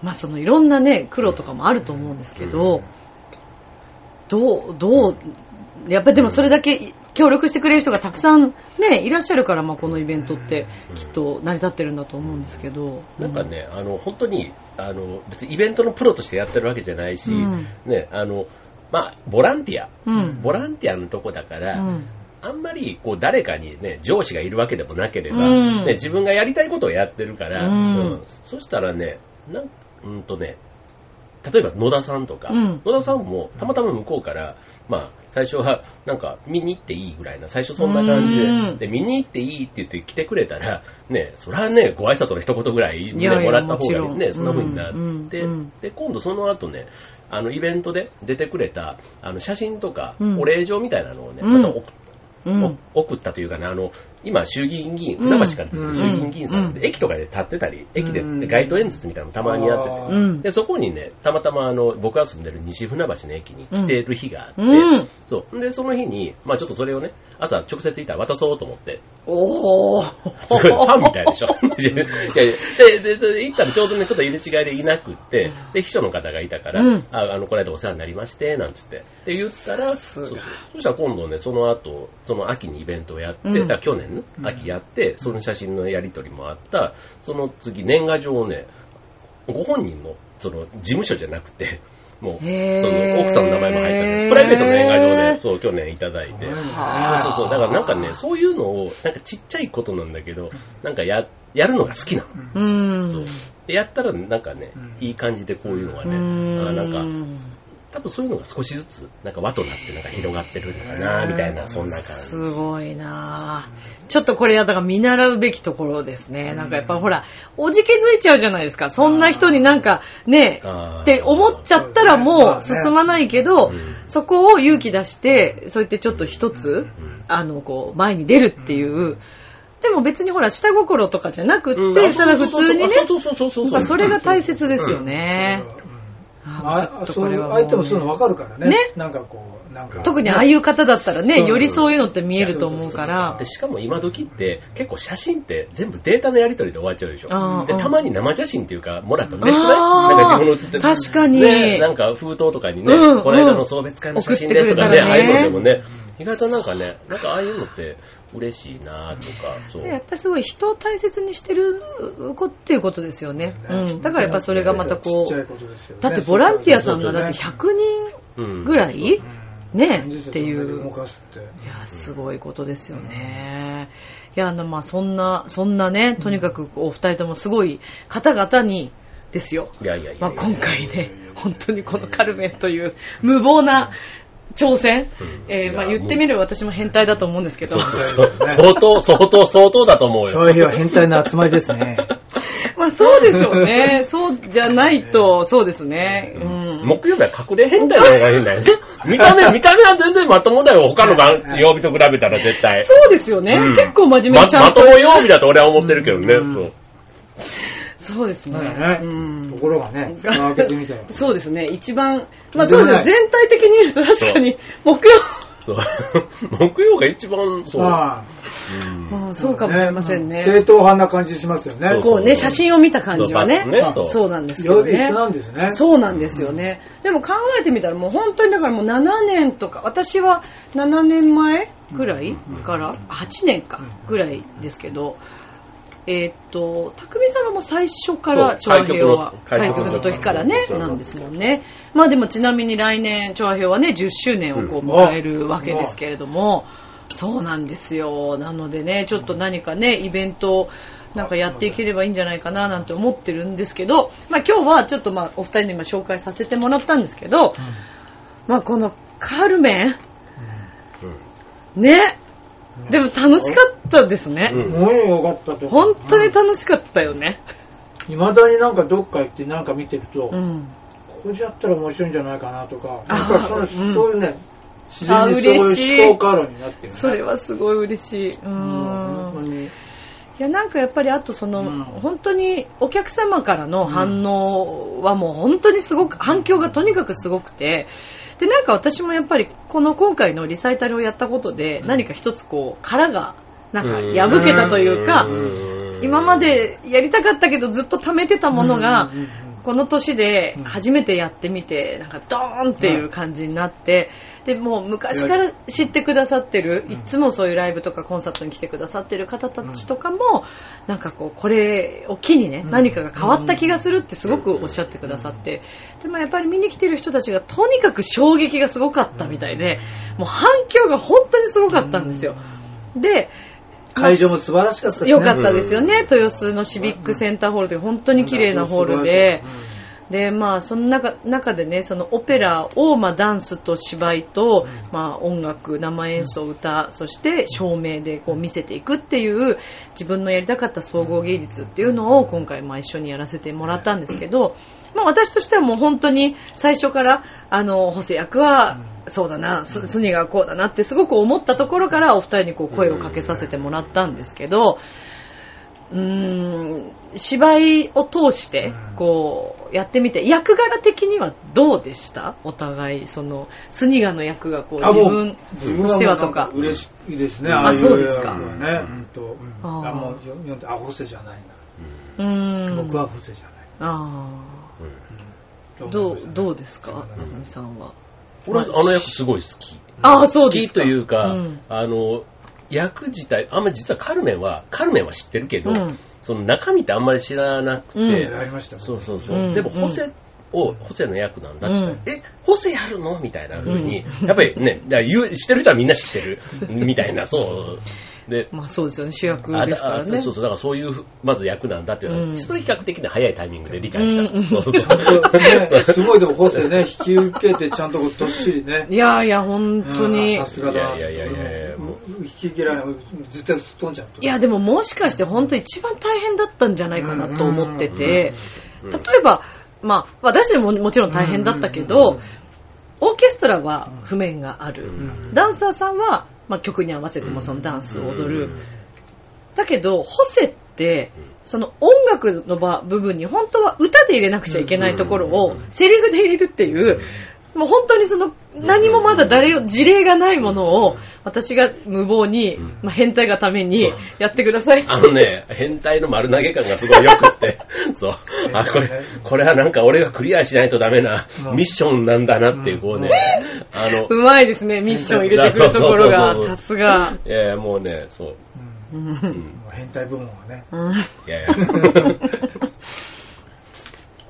まあ、そのいろんなね、苦労とかもあると思うんですけど、どう、どう、やっぱりでもそれだけ協力してくれる人がたくさんね、いらっしゃるから、まあ、このイベントってきっと成り立ってるんだと思うんですけど。なんかね、あの、本当に、あの、別にイベントのプロとしてやってるわけじゃないし、うんね、あの、まあ、ボランティア。うん。ボランティアのとこだから、うん。あんまり、こう、誰かにね、上司がいるわけでもなければ、うんね、自分がやりたいことをやってるから、うんそしたらね、なん、うんとね、例えば野田さんとか、うん。野田さんもたまたま向こうから、まあ、最初は、なんか、見に行っていいぐらいな、最初そんな感じで、うん。で、見に行っていいって言って来てくれたら、ね、それはね、ご挨拶の一言ぐらい、ね、もらった方がね、そんな風になって、で、今度その後ね、あの、イベントで出てくれた、あの、写真とか、うん。お礼状みたいなのをね、うん。また送ったというかね、あの、今、衆議院議員、うん船橋から出てる衆議院議員さんうん。で、駅とかで立ってたり、駅でうん街頭演説みたいなのたまにやってて、うん。で、そこにね、たまたまあの、僕が住んでる西船橋の駅に来てる日があって、うん。そう。で、その日に、まあちょっとそれをね、朝直接行ったら渡そうと思って、おー。すごいファンみたいでしょ。いやいやででで、行ったらちょうどね、ちょっと入れ違いでいなくって、で、秘書の方がいたから、うん。ああの、この間お世話になりまして、なんつって。で、言ったら、そうそうそしたら今度ね、その後、その秋にイベントをやって、うん。去年ね、秋やって、その写真のやり取りもあった、その次、年賀状をね、ご本人の、その、事務所じゃなくて、もう、その、奥さんの名前も入ってる、プライベートの年賀状で、そう、去年いただいて、はあそうそう。だからなんかね、そういうのを、なんかちっちゃいことなんだけど、なんかや、やるのが好きなの。うん。そう。で、やったらなんかねうん、いい感じでこういうのがうね、なんか、多分そういうのが少しずつ、なんか輪となってなんか広がってるのかな、みたいな、そんな感じ。すごいな。ぁちょっとこれやだから見習うべきところですね。なんかやっぱほら、おじけづいちゃうじゃないですか。そんな人になんかね、って思っちゃったらもう進まないけどうん、そこを勇気出して、そうやってちょっと一つ、うん。あの、こう、前に出るっていう。でも別にほら、下心とかじゃなくうん。って、ただ普通にね、そうそうそうそうそうやっぱそれが大切ですよね。ああそう相手もそういうの分かるからね。ねなんかこう。特にああいう方だったらね、よりそういうのって見えると思うから。で。しかも今時って結構写真って全部データのやり取りで終わっちゃうでしょ。で、たまに生写真っていうか、もらったら嬉しくない？なんか自分の写ってる。確かに。ね、なんか封筒とかにね、うんうん。この間の送別会の写真ですとかね、ね。ああいうのでもね、意外となんかね、なんかああいうのって嬉しいなとか、そう。やっぱりすごい人を大切にしてる子っていうことですよね。うん。だからやっぱそれがまたこうだってボランティアさんがだって100うん人ぐらいうんねっていう。かすって。いや、すごいことですよね。いや、あの、まあ、そんな、そんなね、とにかくお二人ともすごい方々にですよ。いやいやいやまあ、今回ね、本当にこのカルメンという無謀な挑戦、うんえーまあ、言ってみれば私も変態だと思うんですけど、そうそうそう相当、相当、相当だと思うよ。そういう日は変態の集まりですね。まあそうでしょうね。そうじゃないと、そうですね。うん。木曜日は隠れ変態の方がいいんだよね。見た目、見た目は全然まともだよ。他の番曜日と比べたら絶対。そうですよね。うん結構真面目まにちゃんと。まとも曜日だと俺は思ってるけどね。うんそうそうですね。ねうんところがね、蓋を開けてみたら。そうですね。一番、まあそうですね。全体的に言うと確かに、木曜。木曜が一番、そう。まあ、うんうんそうかもしれませんね。正統派な感じしますよね。こうね、写真を見た感じはね。そうそうそうなんですけどね。なんですね。そうなんですよね。でも考えてみたらもう本当にだからもう7年とか、私は7年前ぐらいから、8年かぐらいですけど、えーっと、匠さんはもう最初から、チョアヘヨは、開局の時から。ね、なんですもんね。まあでもちなみに来年、チョアヘヨはね、10周年をこううん迎えるわけですけれども、そうなんですよ。なのでね、ちょっと何かね、イベントをなんかやっていければいいんじゃないかななんて思ってるんですけど、まあ今日はちょっとまあお二人に今紹介させてもらったんですけど、まあこのカルメン、ね、でも楽しかったですね。うんすごいよかったと。本当に楽しかったよね。いまだになんかどっか行ってなんか見てると、うん。これやったら面白いんじゃないかなとか、なんかその、うんそういうね、自然にそうあ嬉しいいう思考回路になってるね。それはすごい嬉しい。ううん本当ん。に。いや、なんかやっぱりあとその、うん本当にお客様からの反応はもう本当にすごく、反響がとにかくすごくて、で、なんか私もやっぱりこの今回のリサイタルをやったことで、うん。何か一つこう、殻が、なんか破けたというか、今までやりたかったけどずっと貯めてたものが、この年でうん。初めてやってみて、なんかドーンっていう感じになって、で、もう昔から知ってくださってる、うん。いつもそういうライブとかコンサートに来てくださってる方たちとかも、なんかこう、これを機にね、うん。何かが変わった気がするってすごくおっしゃってくださって、でもやっぱり見に来てる人たちがとにかく衝撃がすごかったみたいで、もう反響が本当にすごかったんですよ。で、会場も素晴らしかったですね。良かったですよね、豊洲のシビックセンターホールで本当に綺麗なホールで、で、まあ、その中中でね、そのオペラを、まあ、ダンスと芝居と、まあ、音楽、生演奏、歌、そして照明でこう見せていくっていう、自分のやりたかった総合芸術っていうのを今回、まあ、一緒にやらせてもらったんですけど、まあ、私としてはもう本当に最初から、あの、補正役は、そうだな、ススニがこうだなってすごく思ったところからお二人にこう声をかけさせてもらったんですけど、うーん、芝居を通してうん、こう、やってみて、役柄的にはどうでした？お互い、その、スニガの役がこう、自分自分としてはとか。嬉しいですね。ああそうですかね。うんあーあもう読んで、あ、ホセじゃないうーん。な。僕はホセじゃない。あうんあ。どう、どうですか？うん中見さんは。俺はあの役すごい好き。ああ、そうですか。好きというか、うん。あの、役自体、あんまり実はカルメンは、カルメンは知ってるけど、うん。その中身ってあんまり知らなくて、うん。ええありましたね。そうそうそう。うん。でも、ホセを、ホセの役なんだって言ったら、うえ、ホセやるの？みたいな風に、やっぱりね、言う知ってる人はみんな知ってる、みたいな、そう。で、まあそうですよね、主役あですからね。あそうそう、だからそういう、まず役なんだっていうのは、うんそれ比較的に早いタイミングで理解した。うんそうそう すごいでもホセね、引き受けてちゃんとこうどっしりね。いやいや、本当に。うんさすがだな。いやいやいやいやも引き切らない。絶対すっ飛んじゃう。いや、でももしかして本当一番大変だったんじゃないかなと思ってて、うん例えば、まあ、私でももちろん大変だったけど、オーケストラは譜面がある。うん。ダンサーさんは、まあ、曲に合わせてもそのダンスを踊る。うんだけど、ホセって、その音楽の場部分に本当は歌で入れなくちゃいけないところをセリフで入れるっていう、もう本当にその何もまだ誰を事例がないものを私が無謀に、まあ、変態がためにやってくださいって。あのね、変態の丸投げ感がすごい良くって、そう。あ、これ、これはなんか俺がクリアしないとダメなうんミッションなんだなっていう、こうね、あの、うまいですね、ミッション入れてくるところが、さすが。いやいや、もうね、そう。うん。変態部門はね。うん。いやいや。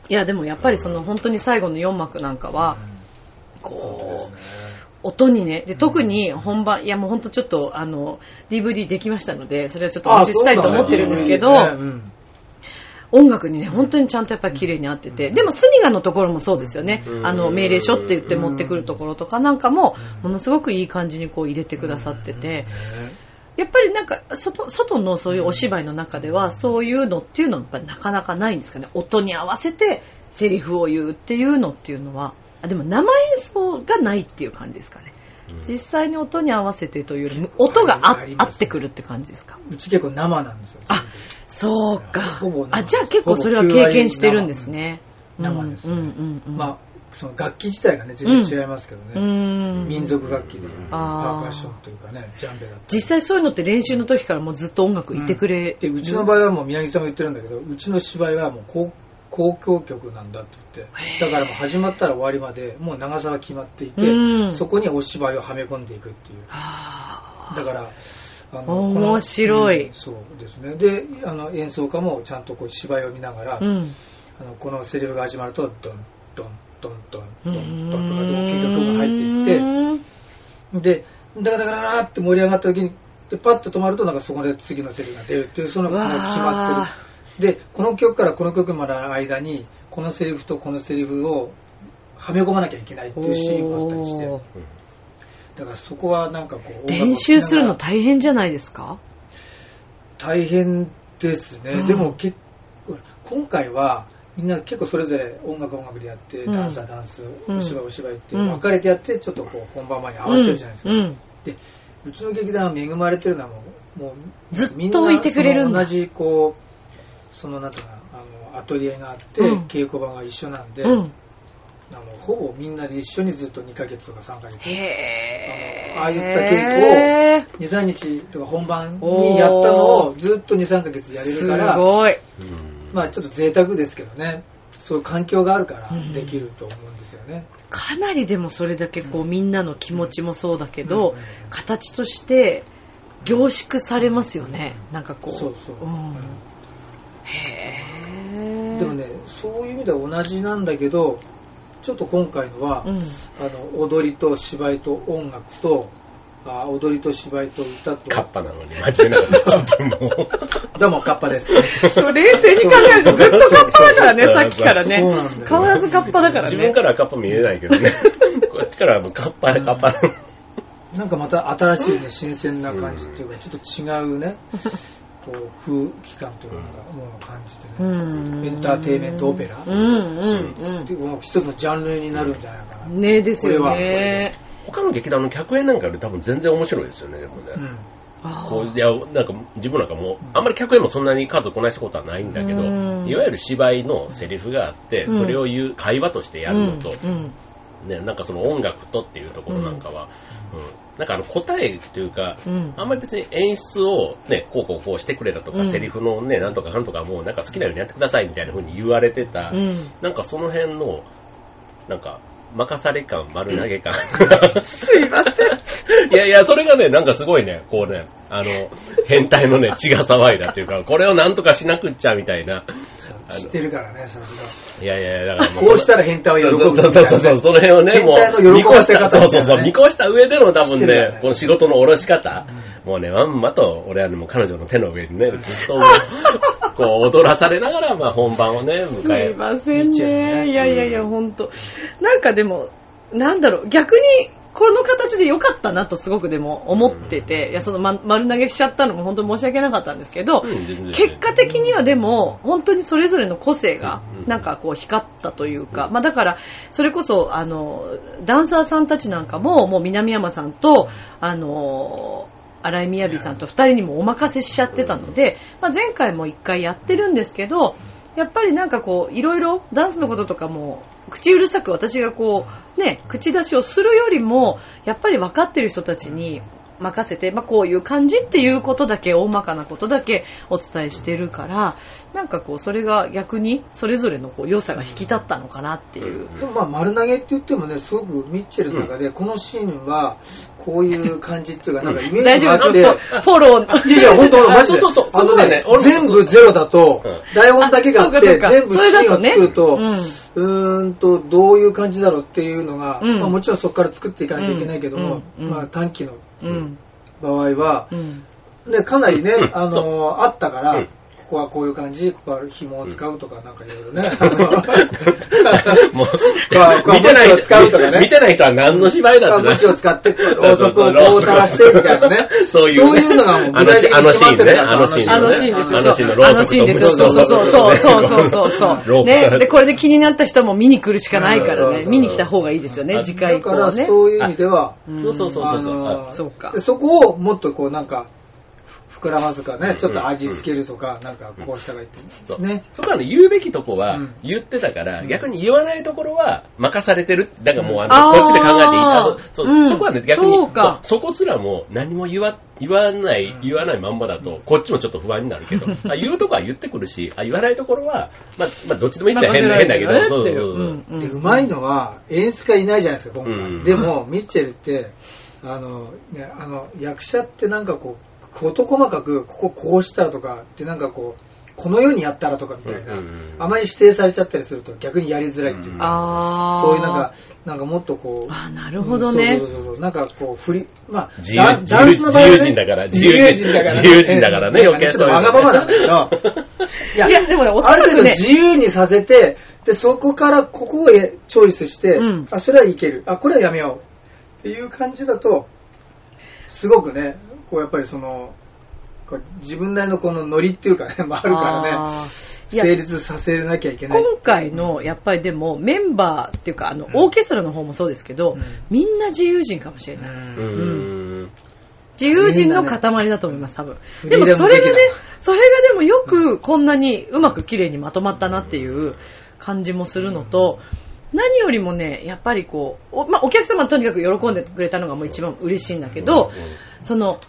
いや、でもやっぱりその本当に最後の4幕なんかは、こう、音にね、で、特に本番、いやもう本当ちょっと、あの、DVD できましたので、それはちょっとお見せしたいと思ってるんですけど、音楽にね、本当にちゃんとやっぱり綺麗に合ってて、でもスニガのところもそうですよね。う。んあの、命令書って言って持ってくるところとかなんかも、ものすごくいい感じにこう入れてくださってて、やっぱりなんか、外、外のそういうお芝居の中では、そういうのっていうのはやっぱりなかなかないんですかね。音に合わせてセリフを言うっていうのっていうのは、あ、でも生演奏がないっていう感じですかね。実際に音に合わせてというよりも、音があ合ってくるって感じですか？うち結構生なんですよ。あ、そうかほぼ。生あ、じゃあ結構それは経験してるんですね。生ですねうんうんうん。まあ、その楽器自体がね、全然違いますけどうね。ん。民族楽器で、パあーーカッションというかね、ジャンベだったり実際そういうのって練習の時からもうずっと音楽いてくれる。でうちの場合はもう宮城さんも言ってるんだけどうちの芝居はもう公公共曲なんだって言ってだからもう始まったら終わりまでもう長さが決まっていて、うん。そこにお芝居をはめ込んでいくっていう。はだからあの白い。うんそうですね。であの演奏家もちゃんとこう芝居を見ながら、うん。あのこのセリフが始まるとドンドンドンドンドンドンとかで大きい曲が入っていってでダラダラダラって盛り上がった時にでパッと止まるとなんかそこで次のセリフが出るっていうそのもう決まってるでこの曲からこの曲までの間にこのセリフとこのセリフをはめ込まなきゃいけないっていうシーンがあったりして。だからそこはなんかこう練習するの大変じゃないですか？大変ですね、うん。でも結構今回はみんな結構それぞれ音楽音楽でやって、うん。ダンスはダンス、うん。お芝居お芝居ってうん。分かれてやってちょっとこう本番前に合わせてるじゃないですか、うん。でうちの劇団は恵まれてるのはもうもうずっとみんないてくれる同じこうそのなんていうかなあのアトリエがあって、うん稽古場が一緒なんで、うん。あのほぼみんなで一緒にずっと2ヶ月とか3ヶ月。あのああいった稽古23日とか本番にやったのをずっと23ヶ月やれするからまあちょっと贅沢ですけどねそういう環境があるからうんできると思うんですよね、かなりでもそれだけこうみんなの気持ちもそうだけど、うん形として凝縮されますよね。なんかこう。そうそう、んへー。でもねそういう意味では同じなんだけどちょっと今回のは、うん。あの踊りと芝居と音楽とあ踊りと芝居と歌とカッパなのに真面目なこと言っちゃってもう。どうもカッパですそう冷静に考えるとずっとカッパだからね、さっきからね。変わらずカッパだからね。自分からはカッパ見えないけどね。こっちからはもうカッパ、カッパ。なんかまた新しいね新鮮な感じっていうかちょっと違うねこう空気感というかものを感じてうね、ん。エンターテインメントオペラ。うんうんっていうこの一つのジャンルになるんじゃないかな、うん。ねですよこれは。ね。他の劇団の客演なんかより多分全然面白いですよね、でもね。うん。あこういやなんか自分なんかもうあんまり客演もそんなに数こなしたことはないんだけど、うん。いわゆる芝居のセリフがあって、うん。それを言う会話としてやるのと、うん。うんね、なんかその音楽とっていうところなんかは、うん。なんかあの答えっていうか、うん。あんまり別に演出をね、こうこうこうしてくれたとか、うん。セリフのね、なんとかかんとかもうなんか好きなようにやってくださいみたいな風に言われてた、うん。なんかその辺の、なんか、任され感、丸投げ感。すいません。いやいや、それがね、なんかすごいね、こうね、あの、変態のね、血が騒いだっていうか、これをなんとかしなくっちゃみたいな。知ってるからねさすいやいやいや、だからもがこうしたら変態は喜ぶそうそうそうそうそう、その辺をね、も変態のう、見喜ばせ越した、方ね。そうそうそう、見越した上での多分ね、ね。この仕事の下ろし方、もうね、まんまと、俺はね、もう彼女の手の上にね、ずっと、こう、踊らされながら、まあ本番をね、す迎えいませんね。ねいやいやいや、ほん。と。なんかでも、なんだろう、逆に、この形で良かったなとすごくでも思ってて、いや、その、ま、丸投げしちゃったのも本当申し訳なかったんですけど、うん結果的にはでも、本当にそれぞれの個性がうん、なんかこう光ったというか、まあだから、それこそ、あの、ダンサーさんたちなんかも、もう南山さんと、あの、荒井みやびさんと二人にもお任せしちゃってたので、まあ前回も1回やってるんですけど、やっぱりなんかこう、いろいろダンスのこととかも、口うるさく私がこう、ね、口出しをするよりも、やっぱり分かってる人たちに任せて、まあこういう感じっていうことだけ、大まかなことだけお伝えしてるから、なんかこう、それが逆に、それぞれのこう良さが引き立ったのかなっていう。でもまあ丸投げって言ってもねすごくミッチェルの中で、このシーンはこういう感じっていうかなんかイメー大ジがあって、フォロー。いやいや、本当マジで。そうそうそう。あのね全部ゼロだとうん、台本だけがあって、全部シーンを作ると、うーんと、どういう感じだろうっていうのが、うん。まあもちろんそこから作っていかなきゃいけないけども、まあ短期のうん。場合は、うん。ね、かなりね、うん。あの、あったから、うんここはこういう感じ、ここは紐を使うとか、なんかいろいろね。もうまあ、見てないこう使うとかね。見てない人は何の芝居だってを使って、ろうそくをこう垂らして、みたいなね。そういうね。そういうのがもう具体的にあのシーンね、決まってるからあのシーンね。あのシーンですよ。あのシーンそうそうそうそう。そうそうそうロープね。で、これで気になった人も見に来るしかないからね。見に来た方がいいですよね、あ次回以だから、降はね。そういう意味では、そうそうそうそう。そう。か。でそこをもっとこうなんか、ふ膨らますかね、うん。ちょっと味付けるとか、なんかこうしたがいいって。そう。ね。そこはね、言うべきとこはうん。言ってたから、逆に言わないところは任されてる。だからもうああの、ーこっちで考えていい。あのそこはね、逆にそこすらも何も言わ言わない、言わないまんまだと、こっちもちょっと不安になるけど、あ言うとこは言ってくるし、あ言わないところは、まあ、まあ、どっちでもいいっちゃ変だ変だけど、そうそうそう。で、うまいのは演出家いないじゃないですか、今回。うん。でも、ミッチェルって、あの、ね、あの、役者ってなんかこう、事細かく、こここうしたらとか、でなんかこう、このようにやったらとかみたいな、うんうんあまり指定されちゃったりすると逆にやりづらいっていうか、あー。そういうなんか、なんかもっとこう、あーなるほどね。そうそうそうそう。なんかこう、振り、まあ、自由ダンダンスの場合はね自由人だから自由人だから、自由人だからねえ余計ちょっとわがままなんだけど、い いや、でもね、おそある程度らくね、自由にさせて、で、そこからここをえチョイスして、うん。あ、それはいける。あ、これはやめよう。っていう感じだと、すごくね、こうやっぱりその、自分なりのこのノリっていうかね、まあ、あるからね、成立させなきゃいけない。今回の、やっぱりでも、メンバーっていうか、あの、オーケストラの方もそうですけど、うんみんな自由人かもしれない。うんうーん。自由人の塊だと思います、多分。でもそれがね、それがでもよくこんなにうまく綺麗にまとまったなっていう感じもするのと、何よりもね、やっぱりこう、おまあ、お客様はとにかく喜んでくれたのがもう一番嬉しいんだけど、その、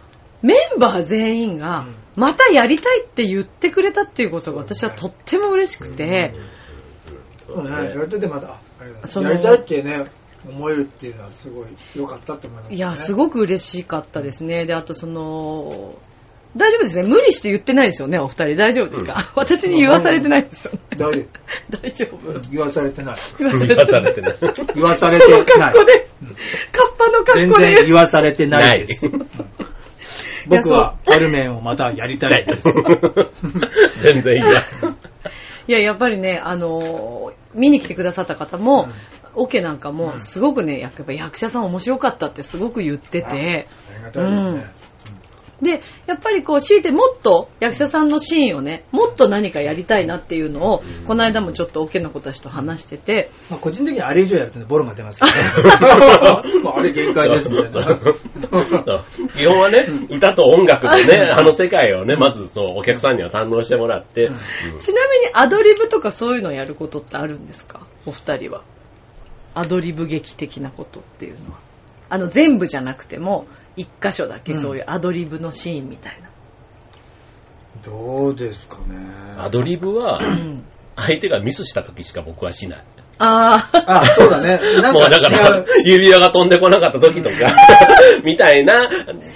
メンバー全員が、またやりたいって言ってくれたっていうことが私はとっても嬉しくて、そうね、やりたいってまだ、あありがとうそのやりたいってね、思えるっていうのはすごい良かったって思います、ね。いや、すごく嬉しかったですね。で、あとその、大丈夫ですね。無理して言ってないですよね、お二人。大丈夫ですか、私に言わされてないですよね。大丈大丈夫夫。言わされてない。言わされてない。されてない。言わされそのてない 格。好で、カッパの格全好で然言わされてないです。僕はカルメンをまたやりたいです。全然嫌。いや、やっぱりね、あのー見に来てくださった方も、オケなんかも、すごくね、やっぱ役者さん面白かったってすごく言ってて、ありがたいですね。で、やっぱりこう、強いてもっと役者さんのシーンをね、もっと何かやりたいなっていうのを、この間もちょっとオケの子たちと話してて、まあ、個人的にあれ以上やるとね、ボロが出ますけどね。まあ、あれ限界ですみたいな。基本はね、歌と音楽でね、あの世界をね、まずそう、お客さんには堪能してもらって、うんちなみにアドリブとかそういうのやることってあるんですか？お二人は。アドリブ劇的なことっていうのは。あの、全部じゃなくても、一箇所だけそういうアドリブのシーンみたいな。どうですかね。アドリブはう、ん。相手がミスした時しか僕はしない。ああ、あ、そうだね。なんもうだからう。、指輪が飛んでこなかった時とか、みたいな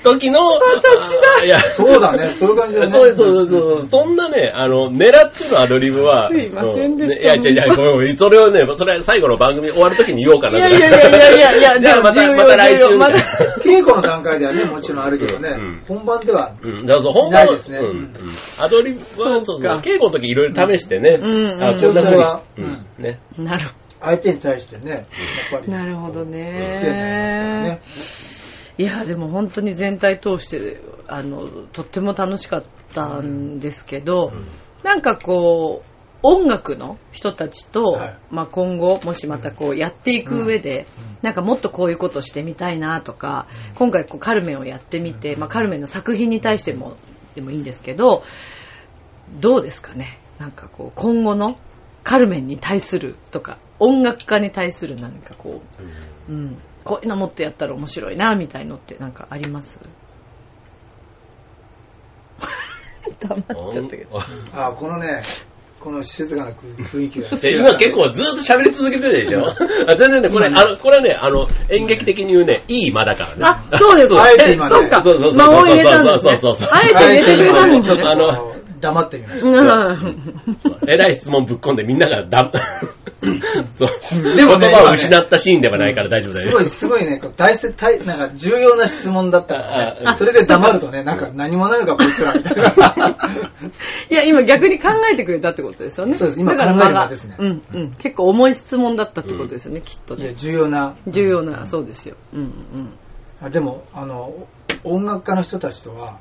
時の、私だいや、そうだね。そういう感じだね。そうそうそうそう、そんなね、あの、狙ってのアドリブは、すいませんでした。うねいや、違う違う、ごめんごめんそれをね、それは最後の番組終わる時に言おうかないやいやいやいやいやいや、じゃあ また、また来週。重要。まだ稽古の段階ではね、もちろんあるけどね、うん。本番では、うん、だからそう、本番は、ないですね。うん。うんアドリブは、そうそう、か稽古の時いろいろ試してね、うんうんあ、こんな風にしうんうん、ね。なる相手に対してね、やっぱり。なるほどね。ね。。いや、でも本当に全体通して、あの、とっても楽しかったんですけど、なんかこう、音楽の人たちと、はい。まあ今後、もしまたこうやっていく上で、なんかもっとこういうことしてみたいなとか、今回こうカルメンをやってみて、まあカルメンの作品に対しても、でもいいんですけど、どうですかね？なんかこう、今後のカルメンに対するとか、音楽家に対する何かこう、うん、こういうのもっとやったら面白いな、みたいのってなんかあります？黙っちゃったけど。あ、このね、この静かな雰囲気が。で今結構ずっと喋り続けてるでしょ？あ全然ね、これ、あの、これはね、あの、演劇的に言うね、いい間だからね。あ、そうです。あえて今ねそうか。そうそうそう間を入れたんですね。そうそうそうあえて入れてくれたんですね。あのあの、黙ってみましうん えらい質問ぶっ込んでみんながだ、そう。でもね言葉を失ったシーンではないから大丈夫た。だよ。すごい、すごいね、大切、大、なんか重要な質問だったからそれで黙るとね、なんか何もないのかこいつらみたいな。いや、今逆に考えてくれたってことですよね。そうです今だから考える間が間ですねうん、うん。結構重い質問だったってことですよね、きっといや、ね。重要な。重要な、そうですよ。うん、うん。あでも、あの、音楽家の人たちとは、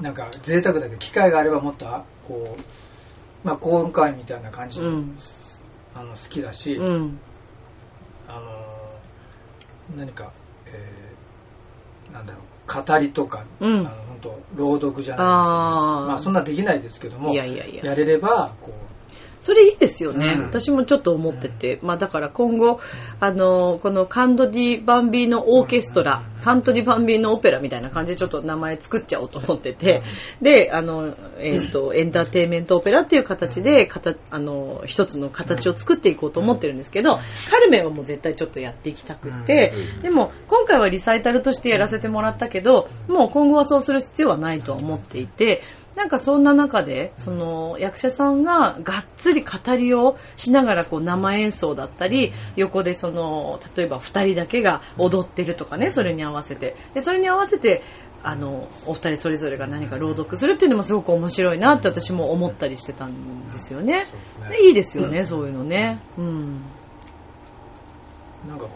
なんか贅沢だけど、機会があればもっと、あこう、まあ、講演会みたいな感じの、うん。あの好きだし、うん。あの何か、えーなんだろう、語りとか、うん。あの本当朗読じゃないですけど、あー。まあ、そんなできないですけども、いやれれば、こそれいいですよね。うん。私もちょっと思ってて。まあだから今後、あの、このカンドディ・バンビーノオーケストラ、カントディ・バンビーノオペラみたいな感じでちょっと名前作っちゃおうと思ってて、で、あの、えっ、と、エンターテインメントオペラっていう形で、かたあの、一つの形を作っていこうと思ってるんですけど、カルメンはもう絶対ちょっとやっていきたくて、でも今回はリサイタルとしてやらせてもらったけど、もう今後はそうする必要はないとは思っていて、なんかそんな中で、その役者さんががっつり語りをしながらこう生演奏だったり、横でその、例えば二人だけが踊ってるとかね、それに合わせて。で、それに合わせて、あの、お二人それぞれが何か朗読するっていうのもすごく面白いなって私も思ったりしてたんですよね。でいいですよね、そういうのね。うん。なんかこ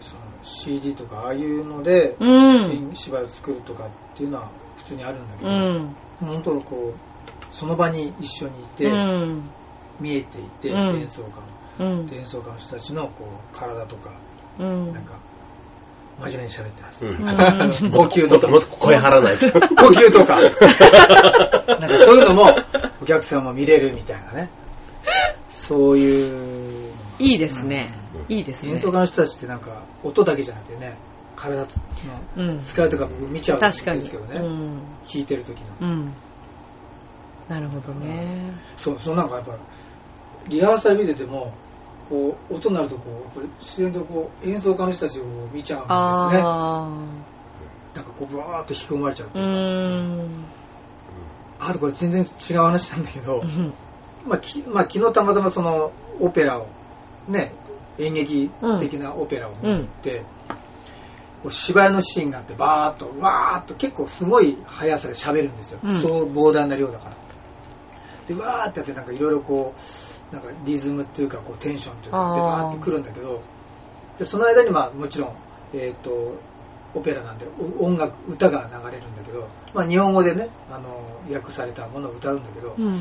う、その CG とかああいうので、うん。芝居を作るとかっていうのは普通にあるんだけうど、ん。本当こう、その場に一緒にいて、うん。見えていて、うん演奏家の、うん。演奏家の人たちのこう体とか、うんなんか、真面目に喋ってます。うん 号泣とかもっともっと声張らないと。呼吸とか。なんかそういうのもお客さんも見れるみたいなね。そういういいですね。うんいいですね演。奏家の人たちってなんか音だけじゃなくてね、体のうん。使いとか僕見ちゃうんです。けどね。うん。弾いてる時の。うん。なるほどね。そう、そうなんかやっぱ、リハーサル見てても、こう、音になるとこう、やっぱり自然とこう、演奏家の人たちを見ちゃうんですね。あなんかこう、ブワーっと引き込まれちゃうあ。うーん。あとこれ全然違う話なんだけど、うんまあ、きまあ、昨日たまたまそのオペラをね演劇的なオペラを見に行って、こう芝居のシーンがあってバーッとわーっと結構すごい速さで喋るんですよ、うん。そう膨大な量だから。でわーってやってなんかいろいろこうなんかリズムっていうかこうテンションっていうかでバーってくるんだけどでその間にまあもちろんえっ、とオペラなんでお音楽歌が流れるんだけど、まあ、日本語でねあの訳されたものを歌うんだけど、うん。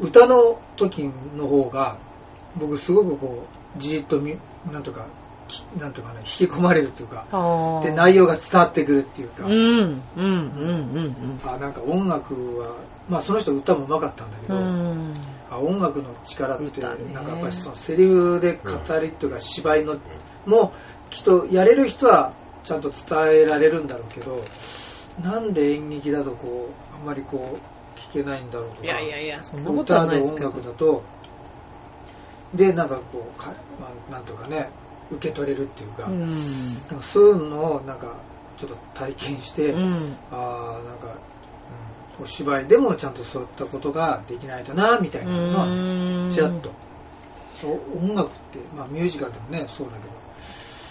歌の時の方が僕すごくこうじーっとみなんとかきなんとかね引き込まれるっていうか。で内容が伝わってくるっていうか、うん。うん。うん。うん。あなんか音楽はまあその人歌もうまかったんだけうど、ん。あ音楽の力ってなんかやっぱりそのセリフで語りっていうか芝居のもきっとやれる人はちゃんと伝えられるんだろうけどなんで演劇だとこうあんまりこう聞けないんだろうとかいやいやいや、そんなことは歌と音ないですけど。楽だとでなんかこうか、まあ、なんとかね受け取れるっていうか,、うん。なんかそういうのをなんかちょっと体験して、うん。ああなんか、うん、お芝居でもちゃんとそういったことができないとなみたいなのはうんちらっと、お音楽って、まあ、ミュージカルでもねそうだけど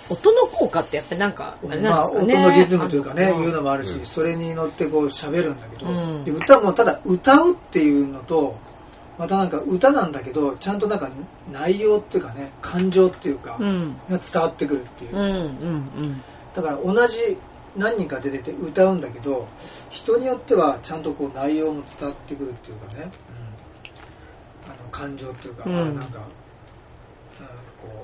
音の効果ってやっぱりなんか、あれまあ、なんですかね。音のリズムというかね、いうのもあるし、うんそれに乗ってこう喋るんだけど、うんで歌もただ歌うっていうのと、またなんか歌なんだけど、ちゃんとなんか内容っていうかね、感情っていうか、うん。が伝わってくるっていう。うん。うん。だから同じ何人か出てて歌うんだけど、人によってはちゃんとこう内容も伝わってくるっていうかね、あの感情っていうか、うんあなんか、うんこううん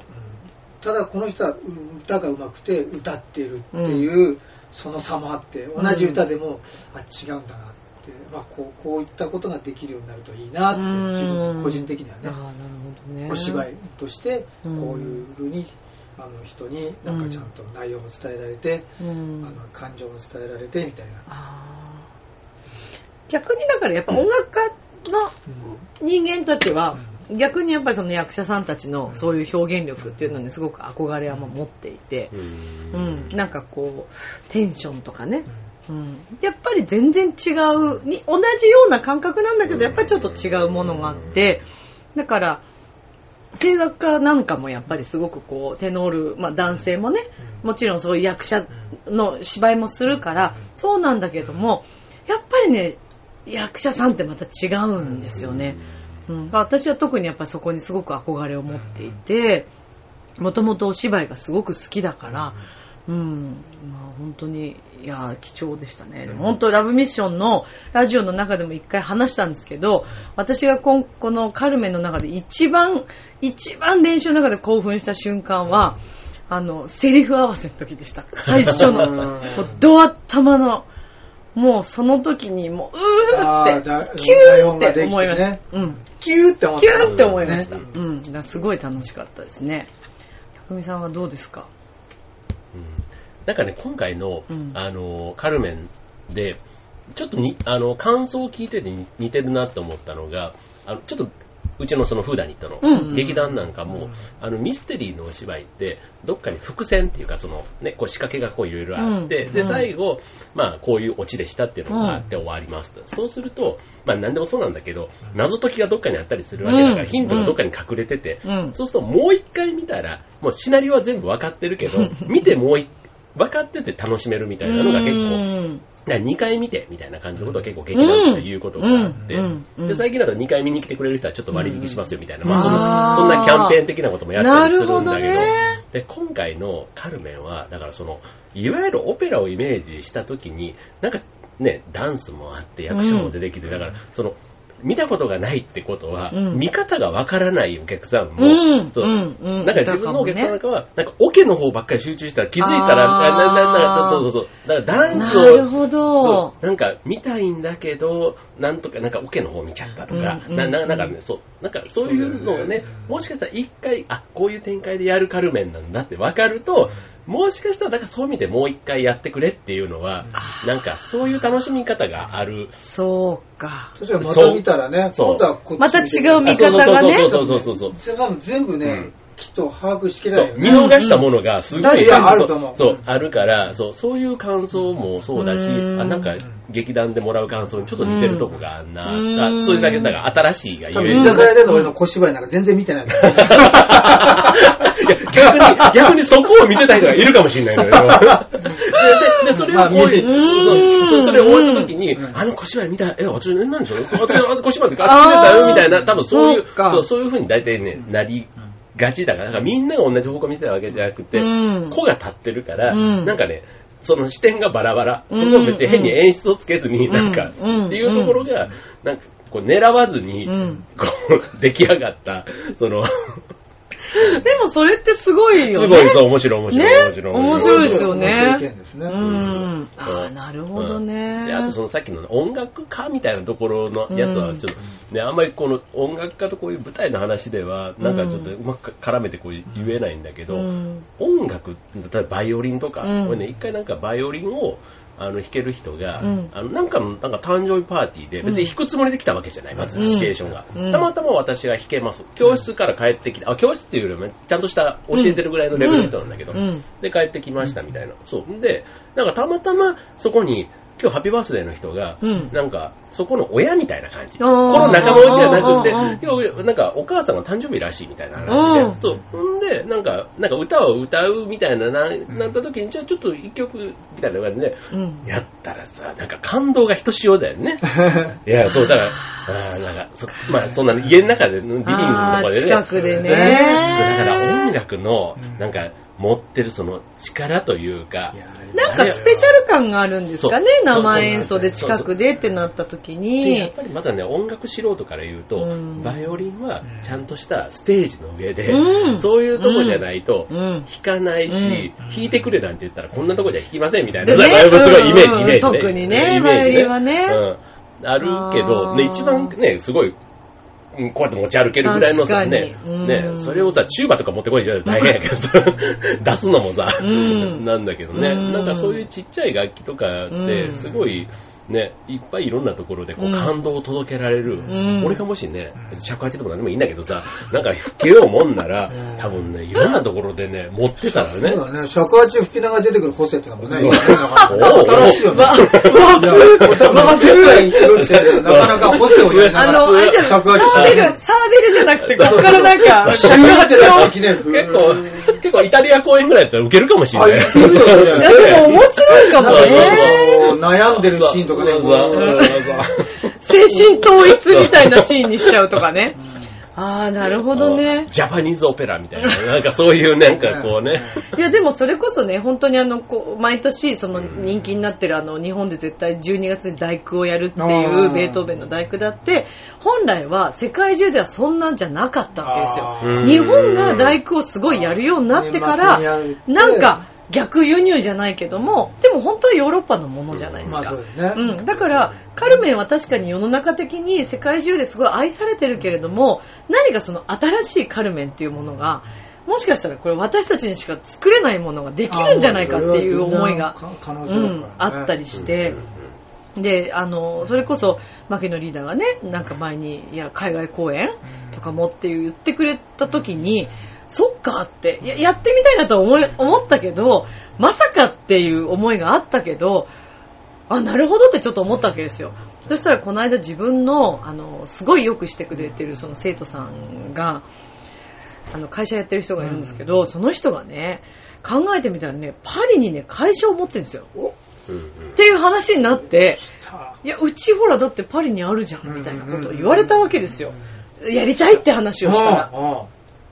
ただこの人はうん歌が上手くて歌っているっていう、その差もあって、同じ歌でも、あ、違うんだなって、まあ、こうこういったことができるようになるといいなって、うん。自分個人的にはね。ああ、、なるほどね。お芝居として、こううんいうふうに、あの人になんかちゃんと内容も伝えられて、うん。あの感情も伝えられてみたいな。逆にだからやっぱ音楽家の人間たちは、逆にやっぱりその役者さんたちのそういう表現力っていうのにすごく憧れは持っていて、うん、なんかこう、テンションとかね、うん、やっぱり全然違う。に、同じような感覚なんだけど、やっぱりちょっと違うものがあって、だから、声楽家なんかもやっぱりすごくこう、テノール、まあ男性もね、もちろんそういう役者の芝居もするから、そうなんだけども、やっぱりね、役者さんってまた違うんですよね。うん、私は特にやっぱりそこにすごく憧れを持っていて、もともとお芝居がすごく好きだから、うん、まあ本当に、いや、貴重でしたね。でも本当ラブミッションのラジオの中でも一回話したんですけど、私がこんこのカルメンの中で一番、一番練習の中で興奮した瞬間は、あの、セリフ合わせの時でした。最初の。ド頭の、もうその時にもう、うーって、キューって思いました。台うん。キューって思った。キューって思いました。ううん。すごい楽しかったですね。匠さんはどうですか？うんなんかね、今回の、うん。あの、カルメンで、ちょっとに、あの、感想を聞いてて似似てるなと思ったのが、あの、ちょっと、うちのそのフーダニットのうん劇団なんかも、あの、ミステリーのお芝居って、どっかに伏線っていうか、その、ね、こう仕掛けがこういろいろあって、で、うんうん。最後、まあ、こういうオチでしたっていうのがあって終わりますと。そうすると、まあ、何でもそうなんだけど、謎解きがどっかにあったりするわけだから、うん。ヒントがどっかに隠れてて、うん。そうするともう一回見たら、もうシナリオは全部分かってるけど、見てもう一分かってて楽しめるみたいなのが結構、構、だから2回見てみたいな感じのことを結構劇団として言うことがあって、で最近だと2回見に来てくれる人はちょっと割引しますよみたいな、うんまあそのそんなキャンペーン的なこともやったりするんだけど、で今回のカルメンは、だからその、いわゆるオペラをイメージしたときに、なんかね、ダンスもあって役者も出てきて、だからその、見たことがないってことは、うん。見方がわからないお客さんも、うん。そう。うん。うん。なんか自分のお客さんなんだかは、なんかオケの方ばっかり集中したら気づいたら、あなななそうそうそう。だからダンスを、なるほど。そう。なんか見たいんだけど、なんとか、なんかオケの方見ちゃったとか、うんなななんかね、そう、なんかそういうのがね、もしかしたら一回、あ、こういう展開でやるカルメンなんだって分かると、もしかしたら、なんかそういう意味でもう一回やってくれっていうのは、なんかそういう楽しみ方がある。そうか。そしたらまた見たらね、そう今度はこっちまた違う見方がねそうそうそうそうそう。それ多分全部ね、うんきっと把握しきれないよね。見逃したものがすごい、いやあるそうと思う。そう、あるから、そう、そういう感想もそうだし、うん。あなんか、劇団でもらう感想にちょっと似てるとこがあんな、うん。あそういうだけ、だから新しいが多言え居酒屋での俺の小芝居なんか全然見てない。いや逆に、逆にそこを見てた人がいるかもしれないのよ。で、で、でそれをまあこういう、うん。そうそうそれ終わった時にう、ん。あの小芝居見た、え、あ、ちょ、何でしょう小芝居ってあ、見てたよ、みたいな、多分そういう、そうか。そう、そういう風に大体ね、なりがちだから、だからみんなが同じ方向見てたわけじゃなくて、うん。子が立ってるから、うん。なんかね、その視点がバラバラ。うんそこを別に変に演出をつけずに、なんか、うん。っていうところが、なんか、こう狙わずに、うん。こう、出来上がった、その、でもそれってすごいよね。すごい、そう、面白い、面白い、ね？面白い。面白いですよね面白い意見ですね。うん。ああ、なるほどね。であとそのさっきの音楽家みたいなところのやつはちょっと、ね、あんまりこの音楽家とこういう舞台の話では、なんかちょっとうまく絡めてこう言えないんだけど、うん音楽、例えばバイオリンとか、うんこれね、一回なんかバイオリンをあの弾ける人が、うんあのなんかのなんか誕生日パーティーで、別に弾くつもりで来たわけじゃない、まずうんシチュエーションが。うんたまたま私が弾けます。教室から帰ってきて、あ、教室っていうよりもちゃんとした教えてるぐらいのレベルの人なんだけど、うんで、帰ってきましたみたいな。そう。で、なんかたまたまそこに、今日ハッピーバースデーの人が、うんなんか、そこの親みたいな感じ。この仲間内じゃなくて今日、なんか、お母さんが誕生日らしいみたいな話で、うんそう。んで、なんか、なんか歌を歌うみたいなな、なった時に、じゃあちょっと一曲、みたいな感じで、うん。やったらさ、なんか感動がひとしおだよね。いや、そう、だから、あーなんか、そまあ、そんな家の中で、リビングとかでね。近くでね。だから音楽の、なんか、持ってるその力というか、なんかスペシャル感があるんですかねそう生演奏で近くでってなった時で、やっに。ぱりまだね、音楽素人から言うと、うん。バイオリンはちゃんとしたステージの上で、うん。そういうとこじゃないと、うん。弾かないし、うん。弾いてくれなんて言ったらこんなとこじゃ弾きませんみたいな、でね。すごいイメージ、うん。イメージ、特にね。バイオリンはね。うん。あるけど、一番ね、すごい、うんこうやって持ち歩けるぐらいのさ、ね、うん。ね、それをさ、チューバとか持ってこいじゃ大変やけどさ、出すのもさ、うん。なんだけどね、うん。なんかそういうちっちゃい楽器とかって、うん。すごい、ね、いっぱいいろんなところでこううん感動を届けられる。ん俺がもしね、尺八でも何でもいいんだけどさ、なんか吹けようもんならうん、多分ね、いろんなところでね、持ってたらね。そうだね。尺八吹きながら出てくる補正ってのもね、いいね新しいよね。いや、多分世界広してるなかなか補正をやりなあがら。の、あれじゃないサ尺八ーベル、サーベルじゃなくて、こっからなんか、シューって出していきなり結構、結構イタリア公演ぐらいだったらウケるかもしれあ、ない。いや、でも面白いかもね。悩んでるシーンとかね、精神統一みたいなシーンにしちゃうとかね。ああ、なるほどね。ジャパニーズオペラみたいな、なんかそういうなんかこうね。いや、でもそれこそね、本当にあの、こう、毎年、その人気になってるあの、日本で絶対12月に大工をやるっていあう、ーベートーベンの大工だって、本来は世界中ではそんなんじゃなかったわけですよ。日本が大工をすごいやるようになってから、なんか、逆輸入じゃないけども、でも本当はヨーロッパのものじゃないですか。まあそうですね。うん、だから、カルメンは確かに世の中的に世界中ですごい愛されてるけれども、何かその新しいカルメンっていうものが、もしかしたらこれ私たちにしか作れないものができるんじゃないかっていう思いが、可能うん、あったりして、で、あの、それこそ、牧野リーダーがね、なんか前に、いや、海外公演とかもっていう言ってくれた時に、そっかって、ややってみたいなと思い思ったけど、まさかっていう思いがあったけど、あ、なるほどってちょっと思ったわけですよ。そしたらこの間自分の、あの、すごいよくしてくれてるその生徒さんが、あの、会社やってる人がいるんですけど、その人がね、考えてみたらね、パリにね、会社を持ってるんですよ。おうんうんっていう話になって、いや、うちほら、だってパリにあるじゃん、みたいなことを言われたわけですよ。やりたいって話をしたら。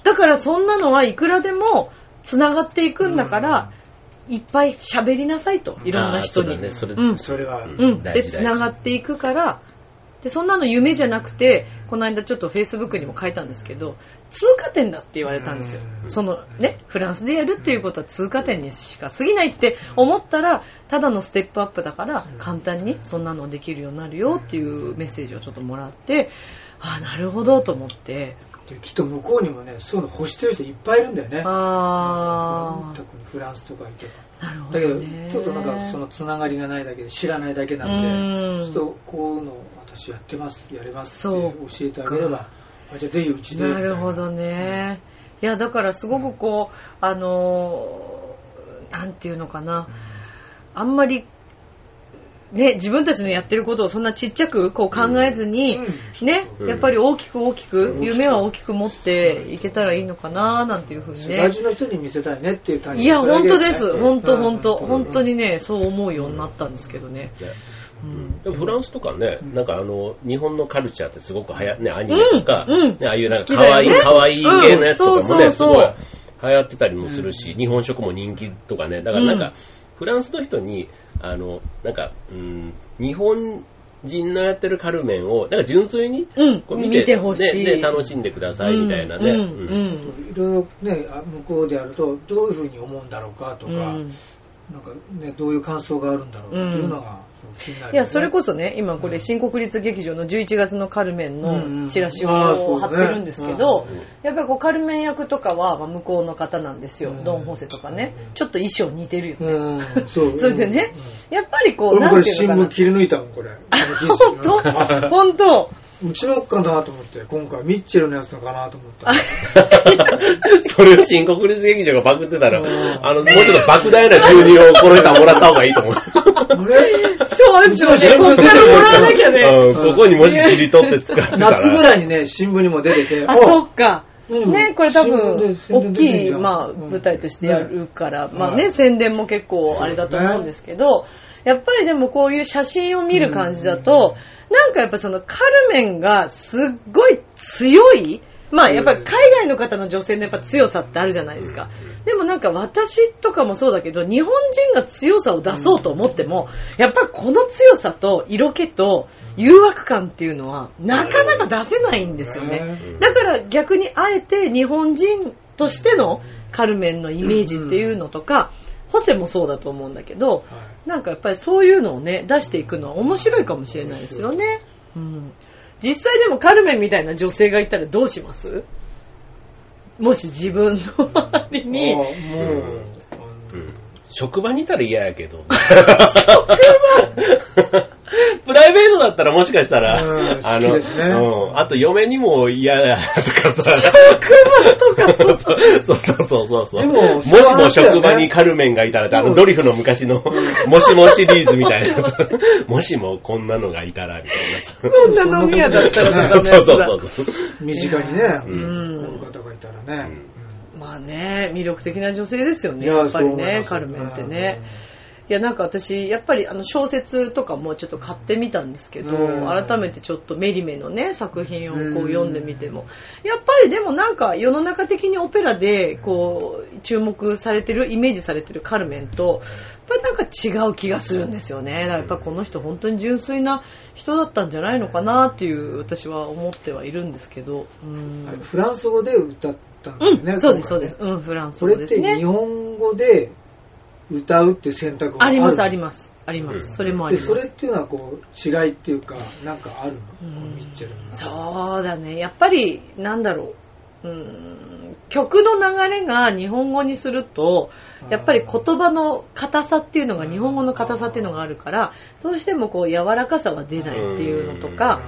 だからそんなのはいくらでも繋がっていくんだから、いっぱい喋りなさいと、いろんな人に。そね。それうん。それは、うん。うん。で、繋がっていくから、で、そんなの夢じゃなくて、この間ちょっと Facebook にも書いたんですけど、通過点だって言われたんですよ。うん。そのね、フランスでやるっていうことは通過点にしか過ぎないって思ったら、ただのステップアップだから、簡単にそんなのできるようになるよっていうメッセージをちょっともらって、ああ、なるほどと思って、できっと向こうにもね、そういうの欲してる人いっぱいいるんだよね。あ特にフランスとか行けば。あ、なるほだけどどね。、ちょっとなんかそのつながりがないだけで知らないだけなうんので、ちょっとこういうの私やってます、やれますって教えてあげれば、あじゃあぜひうちで。なるほどね。いや、だからすごくこう、あのーなんていうのかな。あんまり、ね、自分たちのやってることをそんなちっちゃくこう考えずに、ね、うん。やっぱり大きく大きく、うん。夢は大きく持っていけたらいいのかな、なんていうふうにね。世界。中の人に見せたいねっていう単いや、本当です。本当うん。本当。うん本当にね、そう思うようになったんですけどね。ね。うん。でもフランスとかね、なんかあの、日本のカルチャーってすごくはや、ね、アニメとか、うん。うん。ねああいうなんか可愛い、可愛い系のやつとかもね、うんそうそうそう。すごい流行ってたりもするし、日本食も人気とかね、だからなんうん。か、フランスの人に、あの、なんか、うん、日本人のやってるカルメンを、なんか純粋に、うんこう見てほしい。ねね楽しんでくださいみたいなね。うんいろいろね、あ向こうでやると、どういうふうに思うんだろうかとか、うん。なんかね、どういう感想があるんだろうっていうのが、いや、それこそね、今これ新国立劇場の11月のカルメンのチラシを貼ってるんですけどうん、やっぱりこうカルメン役とかはまあ向こうの方なんですよ。う。ん。ドン・ホセとかね。うん。ちょっと衣装似てるよね。うん、そう。それでねうん、やっぱりこう、なんていこれ新聞うのか切り抜いたもん、これ。本当？あ本当うちのかなと思って、今回ミッチェルのやつのかなと思った。それを新国立劇場がパクってたら、うんあの、もうちょっと莫大な収入をこの人はもらった方がいいと思う。あれそうですよね。こっからもらわなきゃね。うんここにもし切り取って使ってたら。夏ぐらいにね、新聞にも出てて、あ、そっか。うんね、これ多分大ききい、まあ、うん舞台としてやるから、まあね、はい宣伝も結構あれだと思うんですけど、やっぱりでもこういう写真を見る感じだと、なんかやっぱそのカルメンがすっごい強い、まあやっぱり海外の方の女性のやっぱ強さってあるじゃないですか。でもなんか私とかもそうだけど、日本人が強さを出そうと思っても、やっぱりこの強さと色気と誘惑感っていうのはなかなか出せないんですよね。だから逆にあえて日本人としてのカルメンのイメージっていうのとか、ホセもそうだと思うんだけど、はいなんかやっぱりそういうのをね、出していくのは面白いかもしれないですよね。うん。実際でもカルメンみたいな女性がいたらどうします？もし自分の周りに、職場にいたら嫌やけど。プライベートだったらもしかしたら、うんあの、ねうん、あと嫁にも嫌やとかさ。職場とかそうそうそうそうそうそう。でももしも職場にカルメンがいたらって、あのうんドリフの昔の、もしもシリーズみたいな。もしもこんなのがいたら、みたいな。こんな飲み屋だったらそうそうそうそう。身近にね、うこういう方がいたらね。まあね、魅力的な女性ですよね、いややっぱりね、カルメンってね。いや、なんか私、やっぱりあの小説とかもちょっと買ってみたんですけど、うん。改めてちょっとメリメのね、作品をこううん読んでみても、やっぱりでもなんか世の中的にオペラでこう、注目されてる、イメージされてるカルメンと、やっぱりなんか違う気がするんですよね。だからやっぱこの人本当に純粋な人だったんじゃないのかなっていう私は思ってはいるんですけど。フランス語で歌ったんだよね。うん、そうです、そうです。うん、フランスこれって語ですね日。本語で歌うっていう選択もあるあります、あります。あります。うんそれもありで、ます。それっていうのはこう、違いっていうか、なんかあるの？うんミッチェルそうだね。やっぱり、なんだろう。うーん曲の流れが日本語にすると、やっぱり言葉の硬さっていうのが、日本語の硬さっていうのがあるから、どうしてもこう柔らかさが出ないっていうのとか、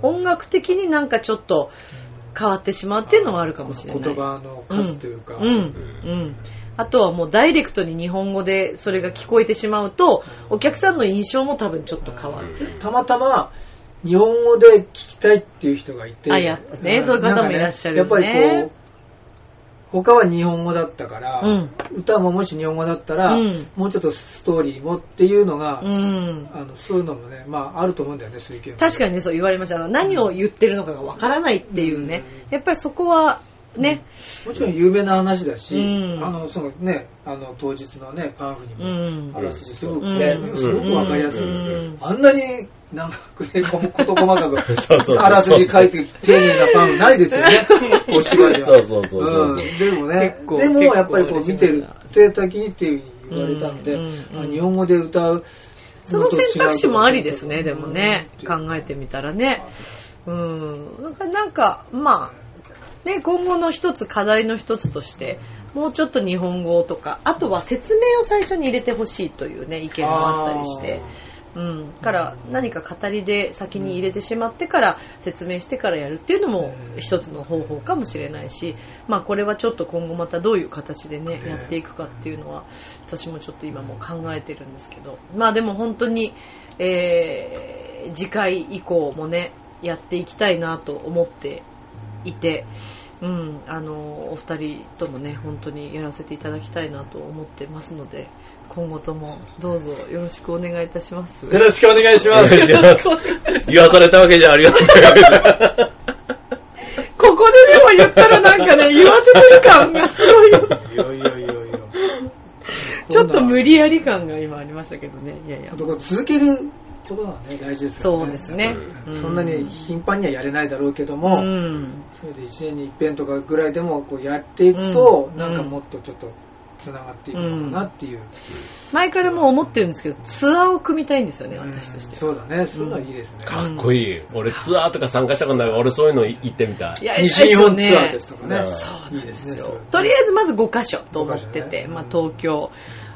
音楽的になんかちょっと変わってしまうっていうのがあるかもしれない。言葉の数というか、うん。うん。あとはもうダイレクトに日本語でそれが聞こえてしまうと、お客さんの印象も多分ちょっと変わる。たまたま日本語で聞きたいっていう人がいて、あやっぱねそういう方もいらっしゃるよねやっぱりこう、他は日本語だったから、うん歌ももし日本語だったら、うんもうちょっとストーリーもっていうのが、うん。あのそういうのもね、まああると思うんだよね、そういう意見確かにね、そう言われました。あの何を言ってるのかがわからないっていうね。やっぱりそこは、ね。もちろん有名な話だし、うんあのそのね、あの当日のね、パンフにうも、あん。らすじすごくうんね、すごくわかりやすい、うんあんなに長くね、こ事細かく、そうそうあらすじ書いて丁寧なパンフないですよね、お芝居では。そうそうそうそううんでもね結構、でもやっぱりこう見てる、生的にって言われたんで、うんうんあ日本語で歌う。その選択肢もありですね、でもね。考ええてみたらね。うん。なんか、なんかまあ、ね、今後の一つ、課題の一つとして、もうちょっと日本語とか、あとは説明を最初に入れてほしいというね、意見もあったりして。うん、から何か語りで先に入れてしまってから説明してからやるっていうのも一つの方法かもしれないし、まあこれはちょっと今後またどういう形でねねやっていくかっていうのは私もちょっと今も考えてるんですけど。まあでも本当に、えー次回以降もねやっていきたいなと思っていて。うん、あのお二人ともね本当にやらせていただきたいなと思ってますので今後ともどうぞよろしくお願いいたします。よろしくお願いします。言わされたわけじゃありません。ここででも言ったらなんかね、言わせてる感がすごい。いやいやいやいや。ちょっと無理やり感が今ありましたけどね。いやいや続けることがね、大事ですよね。そうですね。うそんなに頻繁にはやれないだろうけどうも、ん。それで1年に一遍とかぐらいでもこうやっていくと、うんなんかもっとちょっとつながっていくのかなっていう。前からもう思ってるんですけど、ツアーを組みたいんですよね、私として。そうだね、そういうのはいいですね。かっこいい。俺ツアーとか参加したことないから俺そういうの行ってみたい。いや西日本ツアーですとかね。うんそうなんですよいいですね。とりあえずまず5カ所と思って5カて、まあ東京。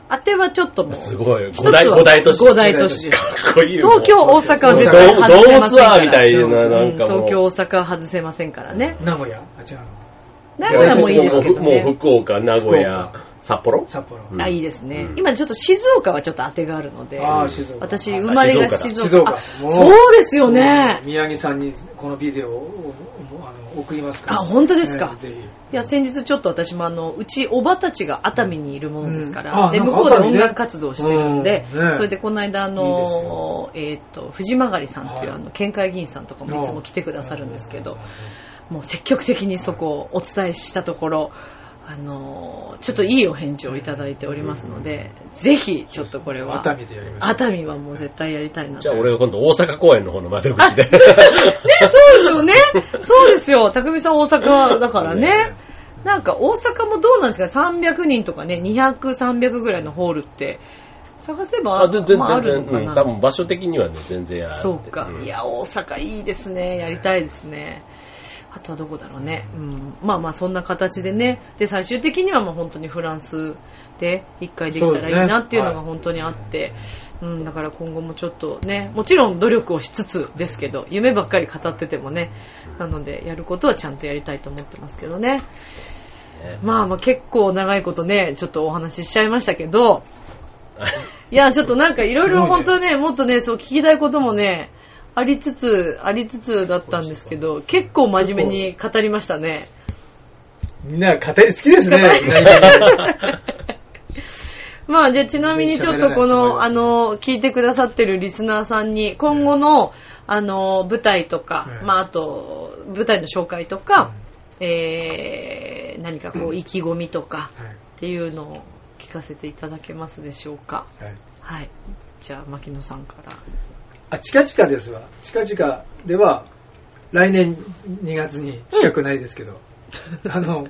当てはちょっともう。すごい。一つは五大、五大都市。五大都市です。かっこいいよ。東京、大阪は絶ド対外せませんから。ドームツアーみたいな、うんなんかもう。東京、大阪は外せませんからね。名古屋？あ、違うの。名古屋もいいですけどもうね。福岡、名古屋、札幌？札幌。うんあ、いいですね。うん今ちょっと静岡はちょっと当てがあるので。ああ、静岡。私、生まれが静岡。そうですよね。宮城さんにこのビデオをあの送りますから。あ本当ですか。いや、先日ちょっと私もあの、うち、おばたちが熱海にいるものですかうんら、で、向こうで音楽活動してるんで、うんねそれでこの間あの、えっと、藤曲さんというはいあの、県会議員さんとかもいつも来てくださるんですけど、もう積極的にそこをお伝えしたところ、あの、ちょっといいお返事をいただいておりますので、ぜひ、ちょっとこれは、熱海でやりましょう。熱海はもう絶対やりたいなと。じゃあ俺が今度大阪公演の方の窓口で。ね、そうですよね。そうですよ。匠さん大阪だからね。なんか大阪もどうなんですか ?300 人とかね、200、300ぐらいのホールって、探せばあ、全然、まあ、あるのかな。多分場所的にはね、全然やるそうか。んいや、大阪いいですね。やりたいですね。あとはどこだろうね。うん。まあまあ、そんな形でね。で、最終的にはもう本当にフランスで一回できたらいいなっていうのが本当にあって、うん、だから今後もちょっとね、もちろん努力をしつつですけど、夢ばっかり語っててもね、なので、やることはちゃんとやりたいと思ってますけどね。ねまあまあ結構長いことね、ちょっとお話ししちゃいましたけど、いや、ちょっとなんかいろいろ本当ね、もっとね、そう聞きたいこともね、ありつつ、ありつつだったんですけど、結構真面目に語りましたね。みんな語り好きですね。まあ、じゃあちなみにちょっとこの、あの、聞いてくださってるリスナーさんに、今後の、あの、舞台とか、うんまあ、あと、舞台の紹介とか、えー、何かこう、意気込みとか、はいっていうのを聞かせていただけますでしょうか。はいはい。じゃあ、牧野さんから。あ、近々ですわ。近々では、来年2月に近くないですけど、あの、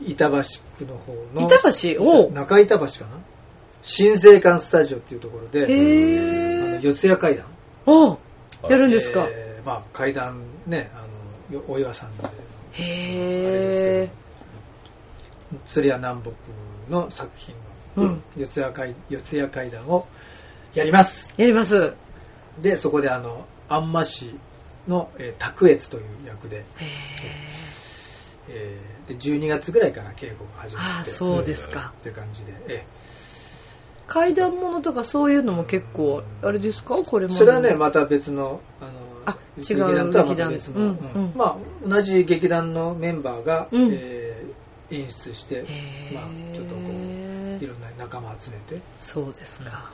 板橋区の方の、板橋？中板橋かな？新生館スタジオっていうところで。四谷階段。おやるんですか？えーまあ階段ね、あの、よお岩さんで、へ鶴屋南北の作品の、うん四谷階四谷階段をやります。ー。やります。で、そこであの、安間市の、えー卓越という役で、へえーで12月ぐらいから稽古が始ー。まって、ああ、そうですか。って感じで、え階段物とかそういうのも結構、あれですか？これも。ーそれはね、また別の、あの、あ違う劇団とはまたうんうんまあ、同じ劇団のメンバーが、うんえー演出して。まあ、ちょっとこう、いろんな仲間集めてそうですか。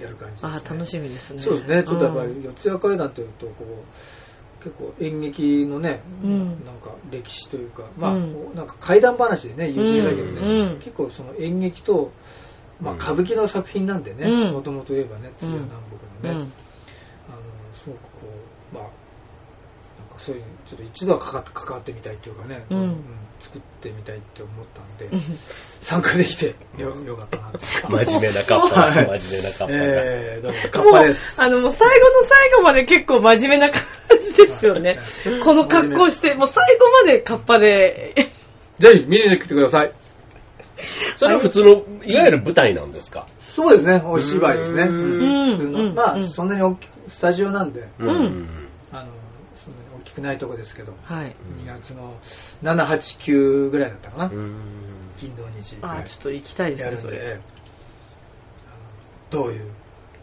やる感じです、ね。ああ、楽しみですね。そうですね、ちょっとやっぱうんり四谷階段というと、こう、結構演劇のね、うん。なんか歴史というか、まあ、うん。なんか怪談話でね、有名だけどね、うん。結構その演劇と、まあ、うん。歌舞伎の作品なんでね、うん。もともと言えばね、うん鶴屋南北のね、うん。あの、すごくこう、まあ、そういう、ちょっと一度はかか関わってみたいっていうかね、うん。作ってみたいって思ったんで、うん。参加できてよよかったなって。真面目なカッパはい。が、真面目なカッパが。えー、どうも、カッパです。もうあの、もう最後の最後まで結構真面目な感じですよね。この格好して、もう最後までカッパで。ぜひ見に来てください。それは普通の、いわゆる舞台なんですか？そうですね、お芝居ですね。うん。まあ、うん。そんなに大きスタジオなんで、ん。あの、そんなに大きくないとこですけど、はい。2月の7、8、9ぐらいだったかな。うん金土日。ああ、はいちょっと行きたいですね、それ。どういう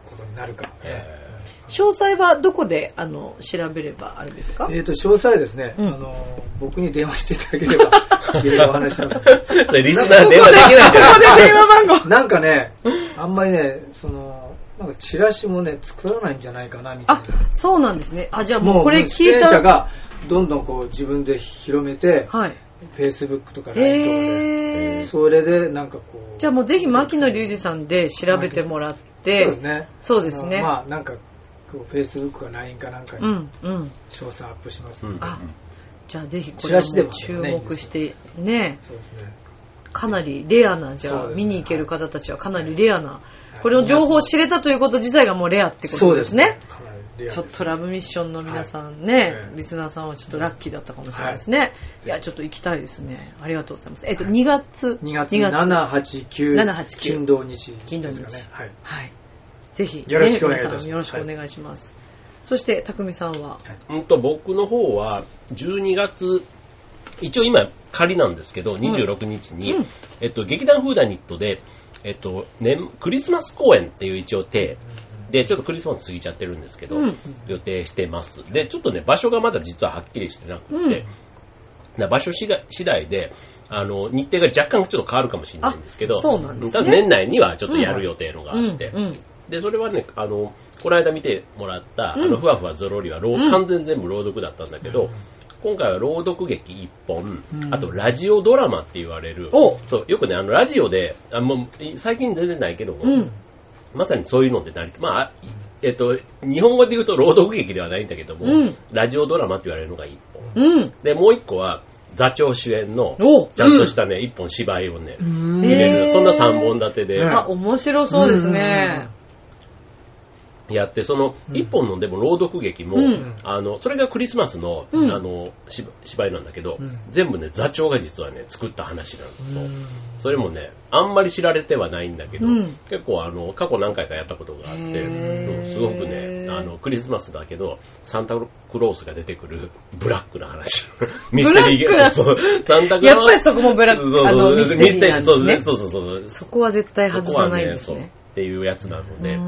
ことになるか。え詳細はどこで、あの、調べればあれですか？えっと、詳細はですね、うんあの、僕に電話していただければ、いろいろお話します。ーそれリスナー電話できないじゃないで電話番号。なんかね、あんまりね、その、なんかチラシもね、作らないんじゃないかな、みたいあな。、そうなんですね。あ、じゃあももううこれ聞出演いた。者がどんどんこう自分で広めて、はい。Facebook とか LINE とかで。それでなんかこう。じゃあもうぜひ牧野隆二さんで調べてもらって。そうですね。そうですねあのまあなんか、こう Facebook か LINE かなんかにうん、うん。詳細アップします、うんあじゃあぜひこチれはラシでも注目して、ね、そうですね。かなりレアな、じゃあ見に行ける方たちはかなりレアな、いこれの情報を知れたということ自体がもうレアってことですね。。かなりレアですちょっとラブミッションの皆さんね、はいリスナーさんはちょっとラッキーだったかもしれないですね。い、や、ちょっと行きたいですね。ありがとうございます。えっと、はい2月。2月7、8、9、7 8 9金土日、金土日。はい。はい。ぜひ、よろしくお願いしますね皆さんよろしくお願いします。そして、匠さんは、うんと僕の方は12月、一応今仮なんですけど、26日に、うんえっと、劇団フーダニットで、えっと、年、クリスマス公演っていう一応手。で、ちょっとクリスマス過ぎちゃってるんですけど、うん。予定してます。で、ちょっとね、場所がまだ実ははっきりしてなくて、うん。な場所次第次第で、あの、日程が若干ちょっと変わるかもしれないんですけど、あそうなんですね。ただ年内にはちょっとやる予定のがあって、うんうん。で、それはね、あの、この間見てもらった、うん。あの、ふわふわゾロリは、朗うん。完全全部朗読だったんだけど、うん今回は朗読劇1本、うん。あとラジオドラマって言われる、お。そう、よくね、あの、ラジオで、あもう、最近全然ないけども、うん。まさにそういうのでなり、まあ、えっと、日本語で言うと朗読劇ではないんだけども、うん。ラジオドラマって言われるのが1本。うん。で、もう1個は、座長主演の、お。ちゃんとしたね、1本芝居をね、うん。入れる、そんな3本立てで、ねあ、面白そうですね。やって、その一本のでも朗読劇も、うんあの、それがクリスマスの、うんあの、し芝居なんだけど、うん全部ね、座長が実はね、作った話なんですよ。それもね、あんまり知られてはないんだけど、うん結構あの、過去何回かやったことがあって、へーうんすごくね、あの、クリスマスだけど、サンタクロースが出てくる ブラックな話。ミステリーブラックなそう、サンタクロース。やっぱりそこもブラックそうそうあのミステリーなんですねそうそうそうそう。そこは絶対外さないんですそこはね。そうっていうやつなので、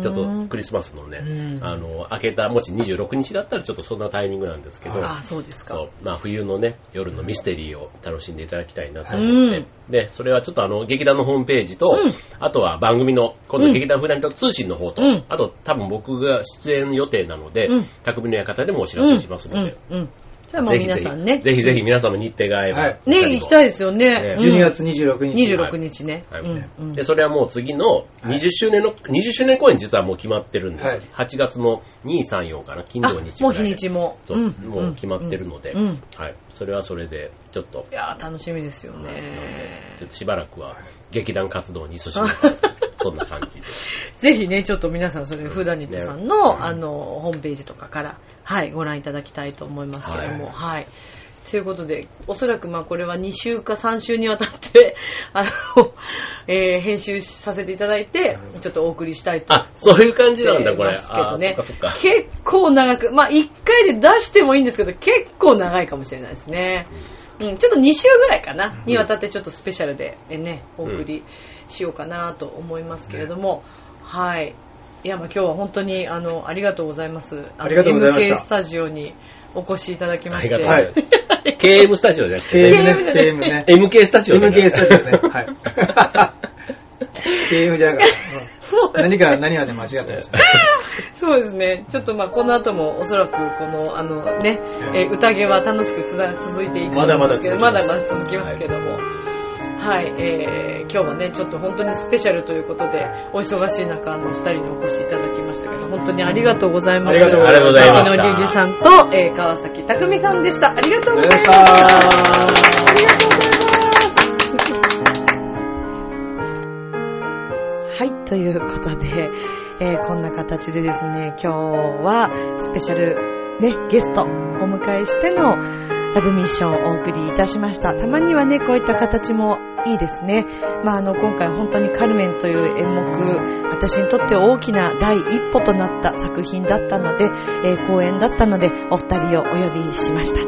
ちょっとクリスマスのね、うん。あの、明けた、もし26日だったらちょっとそんなタイミングなんですけど、あ、そうですか。そう、まあ冬のね、夜のミステリーを楽しんでいただきたいなと思って、で、それはちょっとあの、劇団のホームページと、うん。あとは番組の、今度劇団フライト通信の方と、うん。あと多分僕が出演予定なので、うん。匠の館でもお知らせしますので、うん。うん。じゃあもう皆さんね。ぜひぜひ皆さんの日程が合えば。はい。ね、行きたいですよね。ね。うん。12月26日。26日ね。はい。うん。うん。で、それはもう次の20周年の、20周年公演実はもう決まってるんです。よ。はい。8月の2、3、4かな、金あ土日もう日ぐらいで。にちも。そう、ん。もう決まってるので、うん。うん。はい。それはそれで、ちょっと、いやー、楽しみですよちょね。っとしばらくは劇団活動に勤しむ。か そんな感じで。ぜひね、ちょっと皆さん、それ、フーダニットさんの、あの、ホームページとかから、はい、ご覧いただきたいと思いますけども、はい。ということで、おそらくまあこれは2週か3週にわたって、あの、えー編集させていただいて、ちょっとお送りしたいとあ、そういう感じなんだ、これ。あ、そっかそっか。結構長く、まあ1回で出してもいいんですけど、結構長いかもしれないですね。うん、ちょっと2週ぐらいかな、にわたってちょっとスペシャルで、えね、お送りしようかなと思いますけれども、はい。いや、まあ今日は本当に、あの、ありがとうございます。のありがとうございました MK スタジオにお越しいただきまして。ありがとうござい。KM スタジオじゃなくて、KM ね、KM ね。MK スタジオじゃなくて MK スタジオね。はい。KM じゃなかった。何か、何かで間違ってました？そうですね。ちょっとまあこの後もおそらくこのあのね、えー宴は楽しくつな続いていくんですけど、ままだまだだまだ続きますけども。はい、えー、今日はね、ちょっと本当にスペシャルということで、お忙しい中、あの、二人にお越しいただきましたけど、本当にありがとうございます。ありがとうございましたさんと、えー、川崎匠さんでした。ありがとうございました。ありがとうございましたありがとうございます。はい、ということで、えーこんな形でですね、今日はスペシャルね、ゲストお迎えしてのラブミッションをお送りいたしました。たまにはね、こういった形もいいですね。まあ、あの、今回本当にカルメンという演目、私にとって大きな第一歩となった作品だったので、えー公演だったので、お二人をお呼びしました。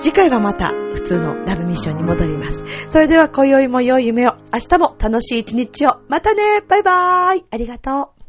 次回はまた普通のラブミッションに戻ります。それでは今宵も良い夢を、明日も楽しい一日を。またねバイバーイありがとう